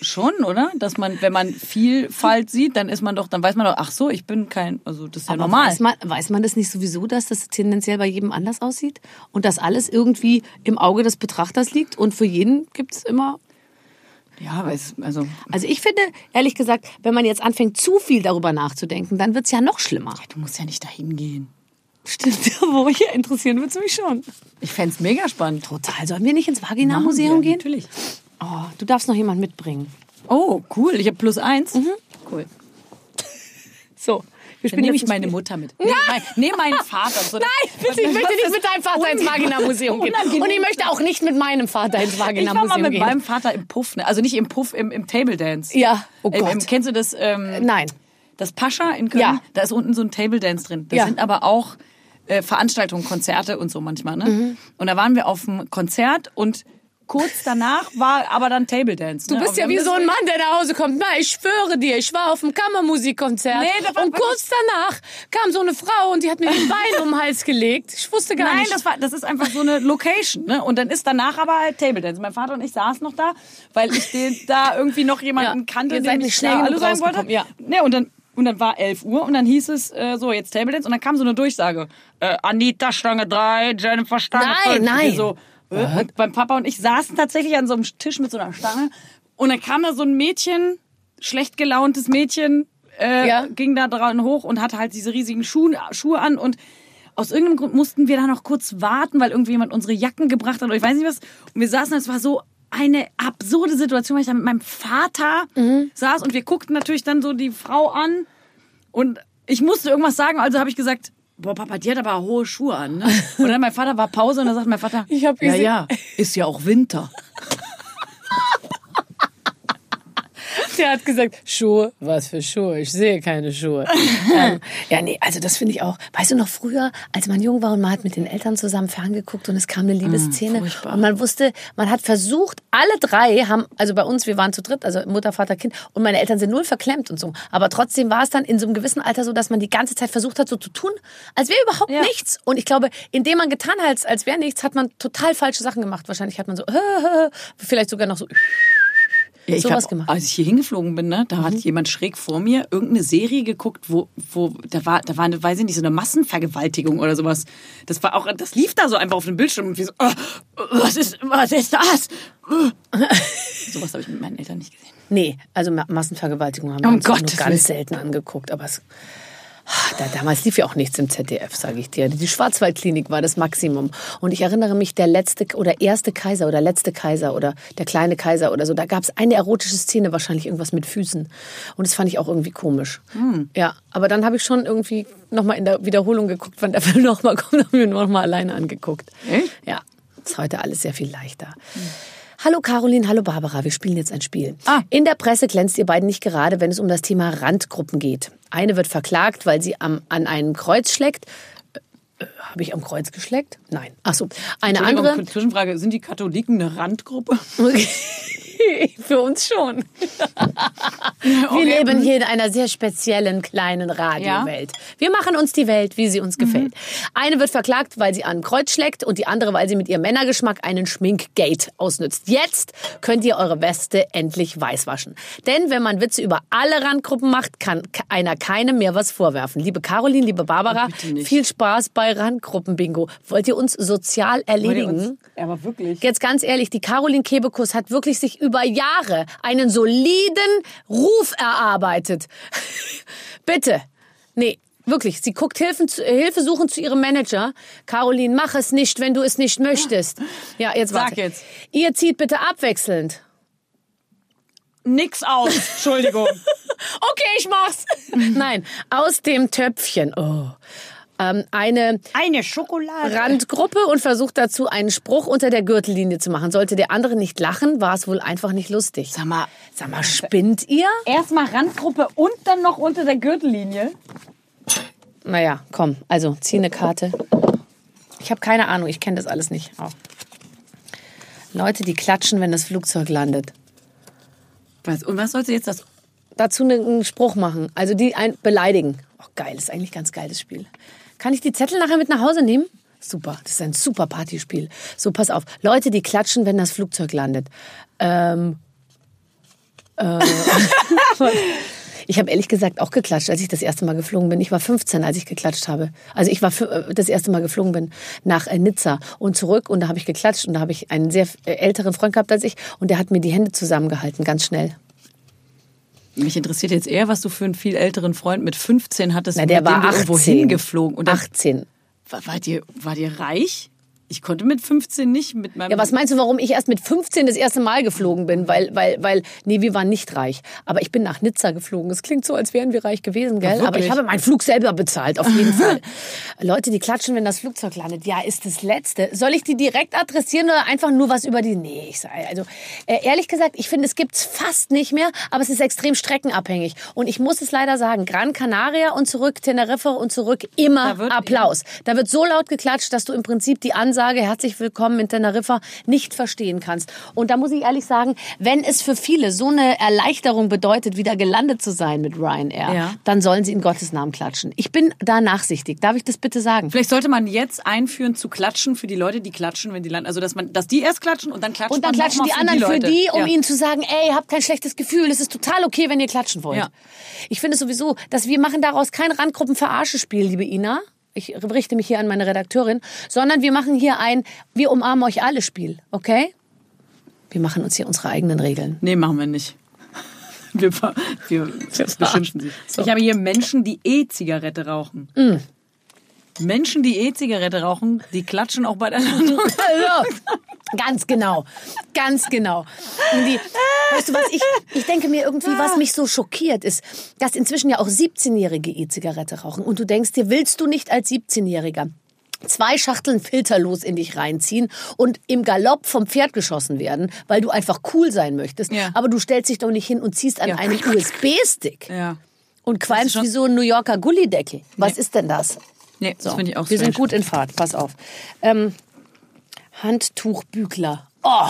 schon, oder? Dass man, wenn man Vielfalt sieht, dann ist man doch, dann weiß man doch, ach so, ich bin kein, also das ist ja Aber normal. Weiß man, weiß man das nicht sowieso, dass das tendenziell bei jedem anders aussieht? Und dass alles irgendwie im Auge des Betrachters liegt und für jeden gibt es immer. Ja, aber es, also, Also ich finde, ehrlich gesagt, wenn man jetzt anfängt, zu viel darüber nachzudenken, dann wird es ja noch schlimmer. du musst ja nicht dahin gehen. Stimmt, wo ich hier interessieren würde es mich schon. Ich fänd's mega spannend. Total. Sollen wir nicht ins Vagina-Museum gehen? Natürlich. Oh, du darfst noch jemand mitbringen. Oh, cool. Ich habe plus eins. Mhm. Cool. So, wir Dann nehme ich meine Spiel. Mutter mit. Nee, mein, nee meinen Vater. So, Nein, bitte, ich möchte nicht mit deinem Vater ins Vagina-Museum gehen. Unangenehm. Und ich möchte auch nicht mit meinem Vater ins Ich war mal mit gehen. meinem Vater im Puff, ne? also nicht im Puff, im, im Table Dance. Ja, oh Im, im, Gott. kennst du das? Ähm, Nein. Das Pascha in Köln, Ja. da ist unten so ein Table Dance drin. Da Ja. sind aber auch äh, Veranstaltungen, Konzerte und so manchmal. Ne? Mhm. Und da waren wir auf dem Konzert und kurz danach war aber dann Table Dance. Du ne? bist ja wie so ein Mann, der nach Hause kommt. Na, ich schwöre dir, ich war auf einem Kammermusikkonzert. Nee, und kurz danach kam so eine Frau und die hat mir den Bein um den Hals gelegt. Ich wusste gar Nein, nicht. das, war, das ist einfach so eine Location. Ne? Und dann ist danach aber halt Table Dance. Mein Vater und ich saßen noch da, weil ich den, da irgendwie noch jemanden Ja, kannte, seid ich nicht schnell Hallo sagen wollte. ja. Ne, und dann und dann war 11 Uhr und dann hieß es äh, so, jetzt Table Dance und dann kam so eine Durchsage. Äh, Anita Stange 3, Jennifer Stange Nein, 5. nein. Wir So, und beim Papa und ich saßen tatsächlich an so einem Tisch mit so einer Stange und dann kam da so ein Mädchen, schlecht gelauntes Mädchen, äh, Ja. ging da dran hoch und hatte halt diese riesigen Schuhe, Schuhe an und aus irgendeinem Grund mussten wir da noch kurz warten, weil irgendwie jemand unsere Jacken gebracht hat oder ich weiß nicht was. Und wir saßen, es war so eine absurde Situation, weil ich da mit meinem Vater saß und wir guckten natürlich dann so die Frau an und ich musste irgendwas sagen, also habe ich gesagt, boah Papa, die hat aber hohe Schuhe an. Ne? Und dann mein Vater war Pause und dann sagt mein Vater, Ich hab ja ja, ist ja auch Winter. Der hat gesagt, Schuhe, was für Schuhe? Ich sehe keine Schuhe. ähm, ja, nee, also das finde ich auch. Weißt du noch früher, als man jung war und man hat mit den Eltern zusammen ferngeguckt und es kam eine Liebesszene furchtbar. und man wusste, man hat versucht, alle drei haben, also bei uns, wir waren zu dritt, also Mutter, Vater, Kind und meine Eltern sind null verklemmt und so. Aber trotzdem war es dann in so einem gewissen Alter so, dass man die ganze Zeit versucht hat, so zu tun, als wäre überhaupt Ja. nichts. Und ich glaube, indem man getan hat, als, als wäre nichts, hat man total falsche Sachen gemacht. Wahrscheinlich hat man so, vielleicht sogar noch so Ja, ich sowas hab, gemacht. Mhm. Als ich hier hingeflogen bin, ne, da hat jemand schräg vor mir irgendeine Serie geguckt, wo, wo da war, da war eine, weiß ich nicht, so eine Massenvergewaltigung oder sowas. Das war auch, das lief da so einfach auf dem Bildschirm und wir so, oh, was ist, was ist das? sowas habe ich mit meinen Eltern nicht gesehen. Nee, also Ma- Massenvergewaltigung haben wir Um uns nur ganz selten angeguckt. Aber es, da, damals lief ja auch nichts im ZDF, sage ich dir. Die Schwarzwaldklinik war das Maximum. Und ich erinnere mich, der letzte oder erste Kaiser oder letzte Kaiser oder der kleine Kaiser oder so, da gab es eine erotische Szene, wahrscheinlich irgendwas mit Füßen. Und das fand ich auch irgendwie komisch. Hm. Ja, aber dann habe ich schon irgendwie nochmal in der Wiederholung geguckt, wann der Film nochmal kommt, habe ich mir nochmal alleine angeguckt. Echt? Ja, ist heute alles sehr viel leichter. Hallo Caroline, hallo Barbara, wir spielen jetzt ein Spiel. Ah. In der Presse glänzt ihr beiden nicht gerade, wenn es um das Thema Randgruppen geht. Eine wird verklagt, weil sie am, an einem Kreuz schlägt. Äh, Habe ich am Kreuz geschleckt? Nein. Ach so. Eine andere. Zwischenfrage, sind die Katholiken eine Randgruppe? Für uns schon. Wir leben hier in einer sehr speziellen kleinen Radiowelt. Wir machen uns die Welt, wie sie uns gefällt. Eine wird verklagt, weil sie an ein Kreuz schlägt und die andere, weil sie mit ihrem Männergeschmack einen Schminkgate ausnützt. Jetzt könnt ihr eure Weste endlich weiß waschen. Denn wenn man Witze über alle Randgruppen macht, kann einer keinem mehr was vorwerfen. Liebe Caroline, liebe Barbara, nicht. viel Spaß bei Randgruppen-Bingo. Wollt ihr uns sozial erledigen? Aber wirklich. Jetzt ganz ehrlich, die Caroline Kebekus hat wirklich sich über Jahre einen soliden Ruf erarbeitet. Bitte. Nee, wirklich. Sie guckt Hilfen zu, äh, Hilfe suchen zu ihrem Manager. Caroline, mach es nicht, wenn du es nicht möchtest. Ja, jetzt Sag warte. jetzt. Ihr zieht bitte abwechselnd. Nix aus. Entschuldigung. Okay, ich mach's. Nein, aus dem Töpfchen. Oh. Ähm, eine Eine Schokolade. Randgruppe und versucht dazu einen Spruch unter der Gürtellinie zu machen. Sollte der andere nicht lachen, war es wohl einfach nicht lustig. Sag mal, Sag mal, spinnt ihr? erstmal Randgruppe und dann noch unter der Gürtellinie. Naja, komm, also zieh eine Karte. Ich habe keine Ahnung, ich kenne das alles nicht. Auch. Leute, die klatschen, wenn das Flugzeug landet. Was, und was sollst du jetzt das? Dazu ne- einen Spruch machen, also die ein beleidigen. Oh, geil, ist eigentlich ganz geiles Spiel. Kann ich die Zettel nachher mit nach Hause nehmen? Super, das ist ein super Partyspiel. So, pass auf. Leute, die klatschen, wenn das Flugzeug landet. Ähm, äh, ich habe ehrlich gesagt auch geklatscht, als ich das erste Mal geflogen bin. Ich war 15, als ich geklatscht habe. Also ich war äh, das erste Mal geflogen bin nach äh, Nizza und zurück und da habe ich geklatscht und da habe ich einen sehr äh, älteren Freund gehabt als ich und der hat mir die Hände zusammengehalten, ganz schnell. Mich interessiert jetzt eher, was du für einen viel älteren Freund mit 15 hattest, Na, der mit dem war du 18. irgendwo hingeflogen. Und dann, 18. war, war, dir, war dir reich? Ich konnte mit 15 nicht mit meinem... Ja, was meinst du, warum ich erst mit 15 das erste Mal geflogen bin? Weil, weil, weil, nee, wir waren nicht reich. Aber ich bin nach Nizza geflogen. Es klingt so, als wären wir reich gewesen, gell? wirklich? Aber ich habe meinen Flug selber bezahlt, auf jeden Fall. Leute, die klatschen, wenn das Flugzeug landet. Ja, ist das Letzte. Soll ich die direkt adressieren oder einfach nur was über die? Nee, ich sage, also, äh, ehrlich gesagt, ich finde, es gibt's fast nicht mehr, aber es ist extrem streckenabhängig. Und ich muss es leider sagen, Gran Canaria und zurück, Teneriffa und zurück, immer Da Applaus. Da wird so laut geklatscht, dass du im Prinzip die Ansage herzlich willkommen in Teneriffa nicht verstehen kannst. Und da muss ich ehrlich sagen, wenn es für viele so eine Erleichterung bedeutet, wieder gelandet zu sein mit Ryanair, Ja. dann sollen sie in Gottes Namen klatschen. Ich bin da nachsichtig. Darf ich das bitte sagen? Vielleicht sollte man jetzt einführen zu klatschen für die Leute, die klatschen, wenn die landen. Also dass man, dass die erst klatschen und dann klatscht Und dann klatschen die anderen für Leute. die, um ja. ihnen zu sagen, ey, habt kein schlechtes Gefühl, es ist total okay, wenn ihr klatschen wollt. Ja. Ich finde sowieso, dass wir machen daraus kein Randgruppen-Verarsche-Spiel, liebe Ina. Ich richte mich hier an meine Redakteurin, sondern wir machen hier ein Wir umarmen euch alle Spiel, okay? Wir machen uns hier unsere eigenen Regeln. Nee, machen wir nicht. Wir, ver- wir beschimpfen sie. Ich habe hier Menschen, die E-Zigarette rauchen. Mm. Menschen, die E-Zigarette rauchen, die klatschen auch bei der Landung. Also, ganz genau, ganz genau. Die, weißt du was, ich, ich denke mir irgendwie, was mich so schockiert ist, dass inzwischen ja auch 17-Jährige E-Zigarette rauchen. Und du denkst dir, willst du nicht als 17-Jähriger zwei Schachteln filterlos in dich reinziehen und im Galopp vom Pferd geschossen werden, weil du einfach cool sein möchtest. Ja. Aber du stellst dich doch nicht hin und ziehst an Ja. einem USB-Stick Ja. und qualmst wie so ein New Yorker Gullideckel. Was ist denn das? Nee, das So, finde ich auch wir strange. sind gut in Fahrt, pass auf. Ähm, Handtuchbügler. Oh,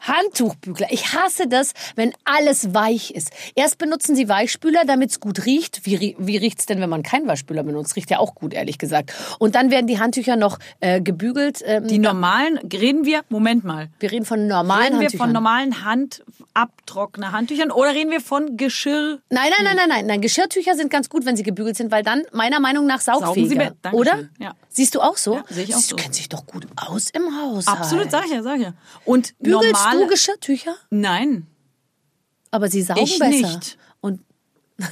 Handtuchbügler. Ich hasse das, wenn alles weich ist. Erst benutzen sie Weichspüler, damit es gut riecht. Wie, wie riecht's denn, wenn man keinen Weichspüler benutzt? Riecht ja auch gut, ehrlich gesagt. Und dann werden die Handtücher noch äh, gebügelt. Ähm, Die normalen, reden wir, Moment mal. wir reden von normalen Reden wir Handtüchern. von normalen Handabtrockner Handtüchern oder reden wir von Geschirr? Nein, nein, nein, nein, nein, nein. Geschirrtücher sind ganz gut, wenn sie gebügelt sind, weil dann meiner Meinung nach Saugen sie saugfähiger. mehr. Dankeschön. Oder? Ja. Siehst du auch so? Ja, sehe ich auch Sie so. kennen sich doch gut aus im Haushalt. Absolut, sag ich ja, sag ich ja. Und Bügelst normale, du Geschirrtücher? Nein. Aber sie saugen Ich besser. nicht. Und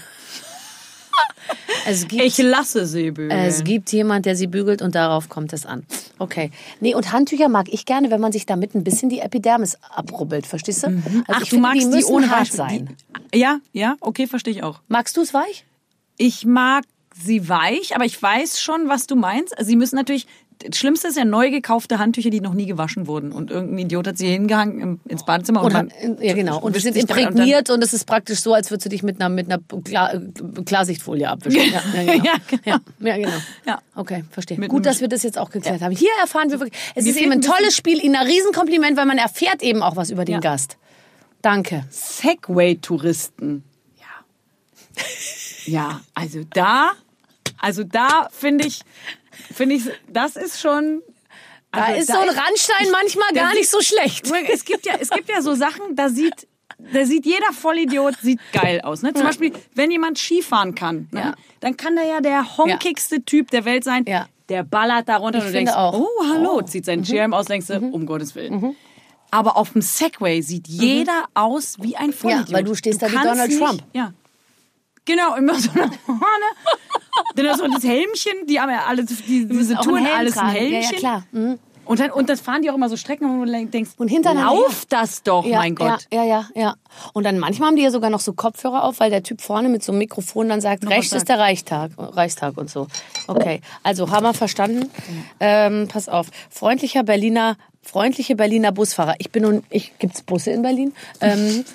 es gibt, Ich lasse sie bügeln. es gibt jemand, der sie bügelt und darauf kommt es an. Okay. Nee, und Handtücher mag ich gerne, wenn man sich damit ein bisschen die Epidermis abrubbelt. Verstehst du? Also Mhm. Ach, ich du finde, magst die, die, ohne hart sein. Die, ja, ja, okay, verstehe ich auch. Magst du es weich? Ich mag sie weich, aber ich weiß schon, was du meinst. Also sie müssen natürlich. Das Schlimmste ist ja neu gekaufte Handtücher, die noch nie gewaschen wurden. Und irgendein Idiot hat sie hingehangen im, ins Badezimmer. Und, Und, man, ja, genau. Und wir wischt sind imprägniert und es ist praktisch so, als würdest du dich mit einer, mit einer Klar, Klarsichtfolie abwischen. Ja, ja, genau. Ja, genau. Ja, genau. Ja. Okay, verstehe. Mit Gut, dass wir das jetzt auch geklärt haben. Hier erfahren wir wirklich, es Mir ist eben ein tolles Spiel, Ihnen ein Riesenkompliment, weil man erfährt eben auch was über den. Gast. Danke. Segway-Touristen. Ja. Ja, also da, also da finde ich, finde ich, das ist schon. Da also ist so ein Randstein manchmal da gar nicht so schlecht. Es gibt ja, es gibt ja so Sachen, da sieht, da sieht jeder Vollidiot sieht geil aus. Ne? Zum Beispiel, wenn jemand Skifahren kann, ne? Ja. dann kann der ja der honkigste Typ der Welt sein. Ja. Der ballert da runter Ich und du denkst, auch. oh, hallo, Oh. zieht seinen Schirm aus, denkst du, um Gottes Willen. Aber auf dem Segway sieht jeder aus wie ein Vollidiot. weil du stehst da wie Donald nicht, Trump. Ja. Genau, immer so nach vorne. Dann hast du das Helmchen, die haben ja alle, die, diese Touren Helm alles ein tragen. Ja, ja, Helmchen. klar. Mhm. Und, dann, und das fahren die auch immer so Strecken, wo du denkst, Und hintereinander lauf das doch, Ja, mein Gott. Ja, ja, ja, ja. Und dann manchmal haben die ja sogar noch so Kopfhörer auf, weil der Typ vorne mit so einem Mikrofon dann sagt, Noch rechts ist der Reichstag, Reichstag und so. Okay, also haben wir verstanden. Ähm, pass auf, freundlicher Berliner, freundliche Berliner Busfahrer. Ich bin nun, ich gibt's Busse in Berlin. Ähm,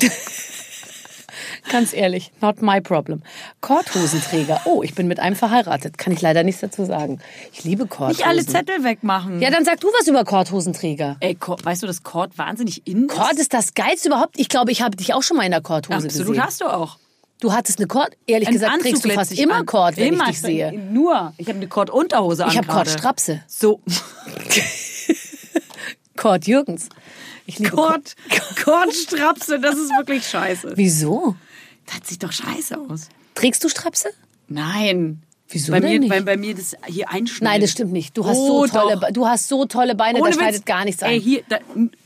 Ganz ehrlich, not my problem. Korthosenträger. Oh, ich bin mit einem verheiratet. Kann ich leider nichts dazu sagen. Ich liebe Korthosen. Nicht alle Zettel wegmachen. Ja, dann sag du was über Korthosenträger. Ey, Kord, weißt du, dass Kord wahnsinnig in ist? Kord ist das geilste überhaupt. Ich glaube, ich habe dich auch schon mal in der Korthose Absolut gesehen. hast du auch. Du hattest eine Kord. Ehrlich Ein gesagt, Anzug trägst du fast immer an. Kord, wenn immer. ich dich sehe. Nur. Ich habe eine Kord-Unterhose an Ich habe. Kordstrapse. So. Kord Jürgens. Ich liebe Kord. Kord, Kordstrapse, das ist wirklich scheiße. Wieso? Das sieht doch scheiße aus. Trägst du Strapse? Nein. Wieso bei mir, nicht? Weil bei mir das hier einschneidet. Nein, das stimmt nicht. Du hast Oh, so tolle, doch. Du hast so tolle Beine, Ohne da Witz. schneidet gar nichts Ey, ein. hier, da,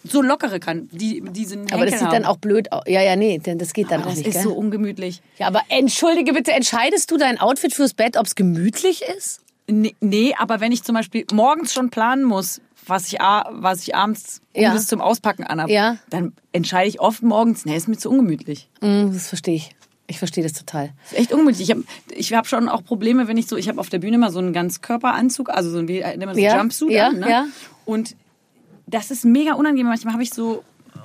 so lockere kann. Die, diesen Aber das sieht dann haben. auch blöd aus. Ja, ja, nee, denn das geht dann Aber auch das nicht, ist gell? so ungemütlich. ja, aber entschuldige bitte, entscheidest du dein Outfit fürs Bett, ob es gemütlich ist? Nee, nee, aber wenn ich zum Beispiel morgens schon planen muss, was ich, was ich abends Ja. das zum Auspacken anhab, Ja. dann entscheide ich oft morgens, nee, ist mir zu ungemütlich. Mm, das verstehe ich. Ich verstehe das total. Ist echt ungemütlich. Ich habe ich hab schon auch Probleme, wenn ich so, ich habe auf der Bühne mal so einen Ganzkörperanzug, also so ein wie, nennt man so Ja, Jumpsuit ja, an, ne? ja. Und das ist mega unangenehm. Manchmal habe ich so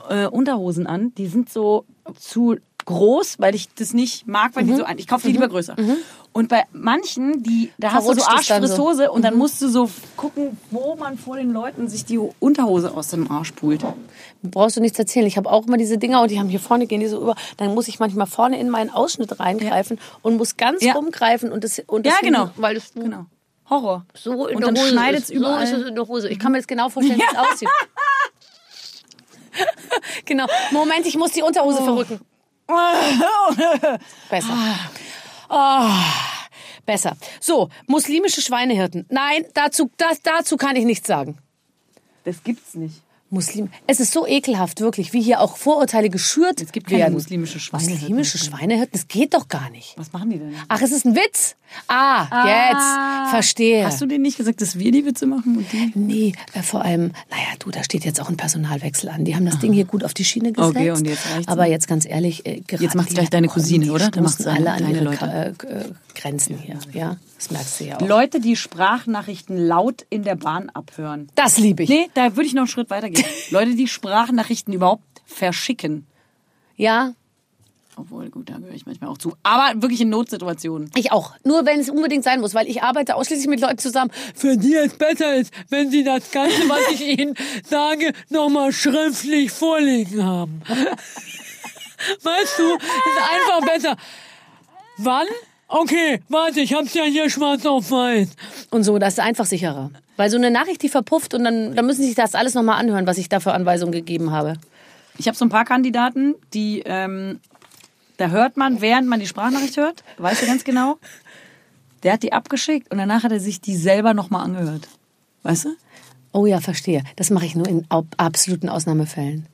äh, Unterhosen an, die sind so zu groß, weil ich das nicht mag, weil Mhm. die so ein. Ich kaufe die lieber größer. Und bei manchen, die da hast du so Verrutscht es dann so. Mhm. Und dann musst du so gucken, wo man vor den Leuten sich die Unterhose aus dem Arsch pult. Brauchst du nichts erzählen. Ich habe auch immer diese Dinger und die haben hier vorne gehen die so über. Dann muss ich manchmal vorne in meinen Ausschnitt reingreifen und muss ganz Ja. rumgreifen und das und das Ja, genau. weil das Genau. Horror. so in und der dann Hose schneidet es überall. So ist es in der Hose. Ich kann mir das genau vorstellen, wie es aussieht. genau. Moment, ich muss die Unterhose Oh. verrücken. Besser. Ah, besser. So, muslimische Schweinehirten. Nein, dazu, das, dazu kann ich nichts sagen. Das gibt's nicht. Muslim. Es ist so ekelhaft, wirklich, wie hier auch Vorurteile geschürt Es gibt keine werden. muslimische Schweinehirten. Muslimische Schweinehirten, das geht doch gar nicht. Was machen die denn? Ach, es ist ein Witz? Ah, jetzt. Verstehe. Hast du denen nicht gesagt, dass wir die Witze machen und die? Nee, äh, vor allem, naja, du, da steht jetzt auch ein Personalwechsel an. Die haben das Ding hier gut auf die Schiene gesetzt. Okay, und jetzt reicht's Aber jetzt ganz ehrlich, äh, Jetzt macht's die gleich deine Cousine, oder? Da macht's stoßen alle an deine ihre Leute. Ka- äh, Grenzen hier. Ja, das merkst du ja auch. Leute, die Sprachnachrichten laut in der Bahn abhören. Das liebe ich. Nee, da würde ich noch einen Schritt weitergehen. Leute, die Sprachnachrichten überhaupt verschicken. Ja, Obwohl, gut, da gehöre ich manchmal auch zu. Aber wirklich in Notsituationen. Ich auch. Nur wenn es unbedingt sein muss, weil ich arbeite ausschließlich mit Leuten zusammen, für die es besser ist, wenn sie das Ganze, was ich ihnen sage, nochmal schriftlich vorliegen haben. Weißt du, ist einfach besser. Wann? Okay, warte, ich hab's ja hier schwarz auf weiß. Und so, das ist einfach sicherer. Weil so eine Nachricht, die verpufft und dann, dann müssen sie sich das alles nochmal anhören, was ich da für Anweisungen gegeben habe. Ich habe so ein paar Kandidaten, die, ähm, da hört man, während man die Sprachnachricht hört, weißt du ganz genau, der hat die abgeschickt und danach hat er sich die selber nochmal angehört. Weißt du? Oh ja, verstehe. Das mache ich nur in absoluten Ausnahmefällen.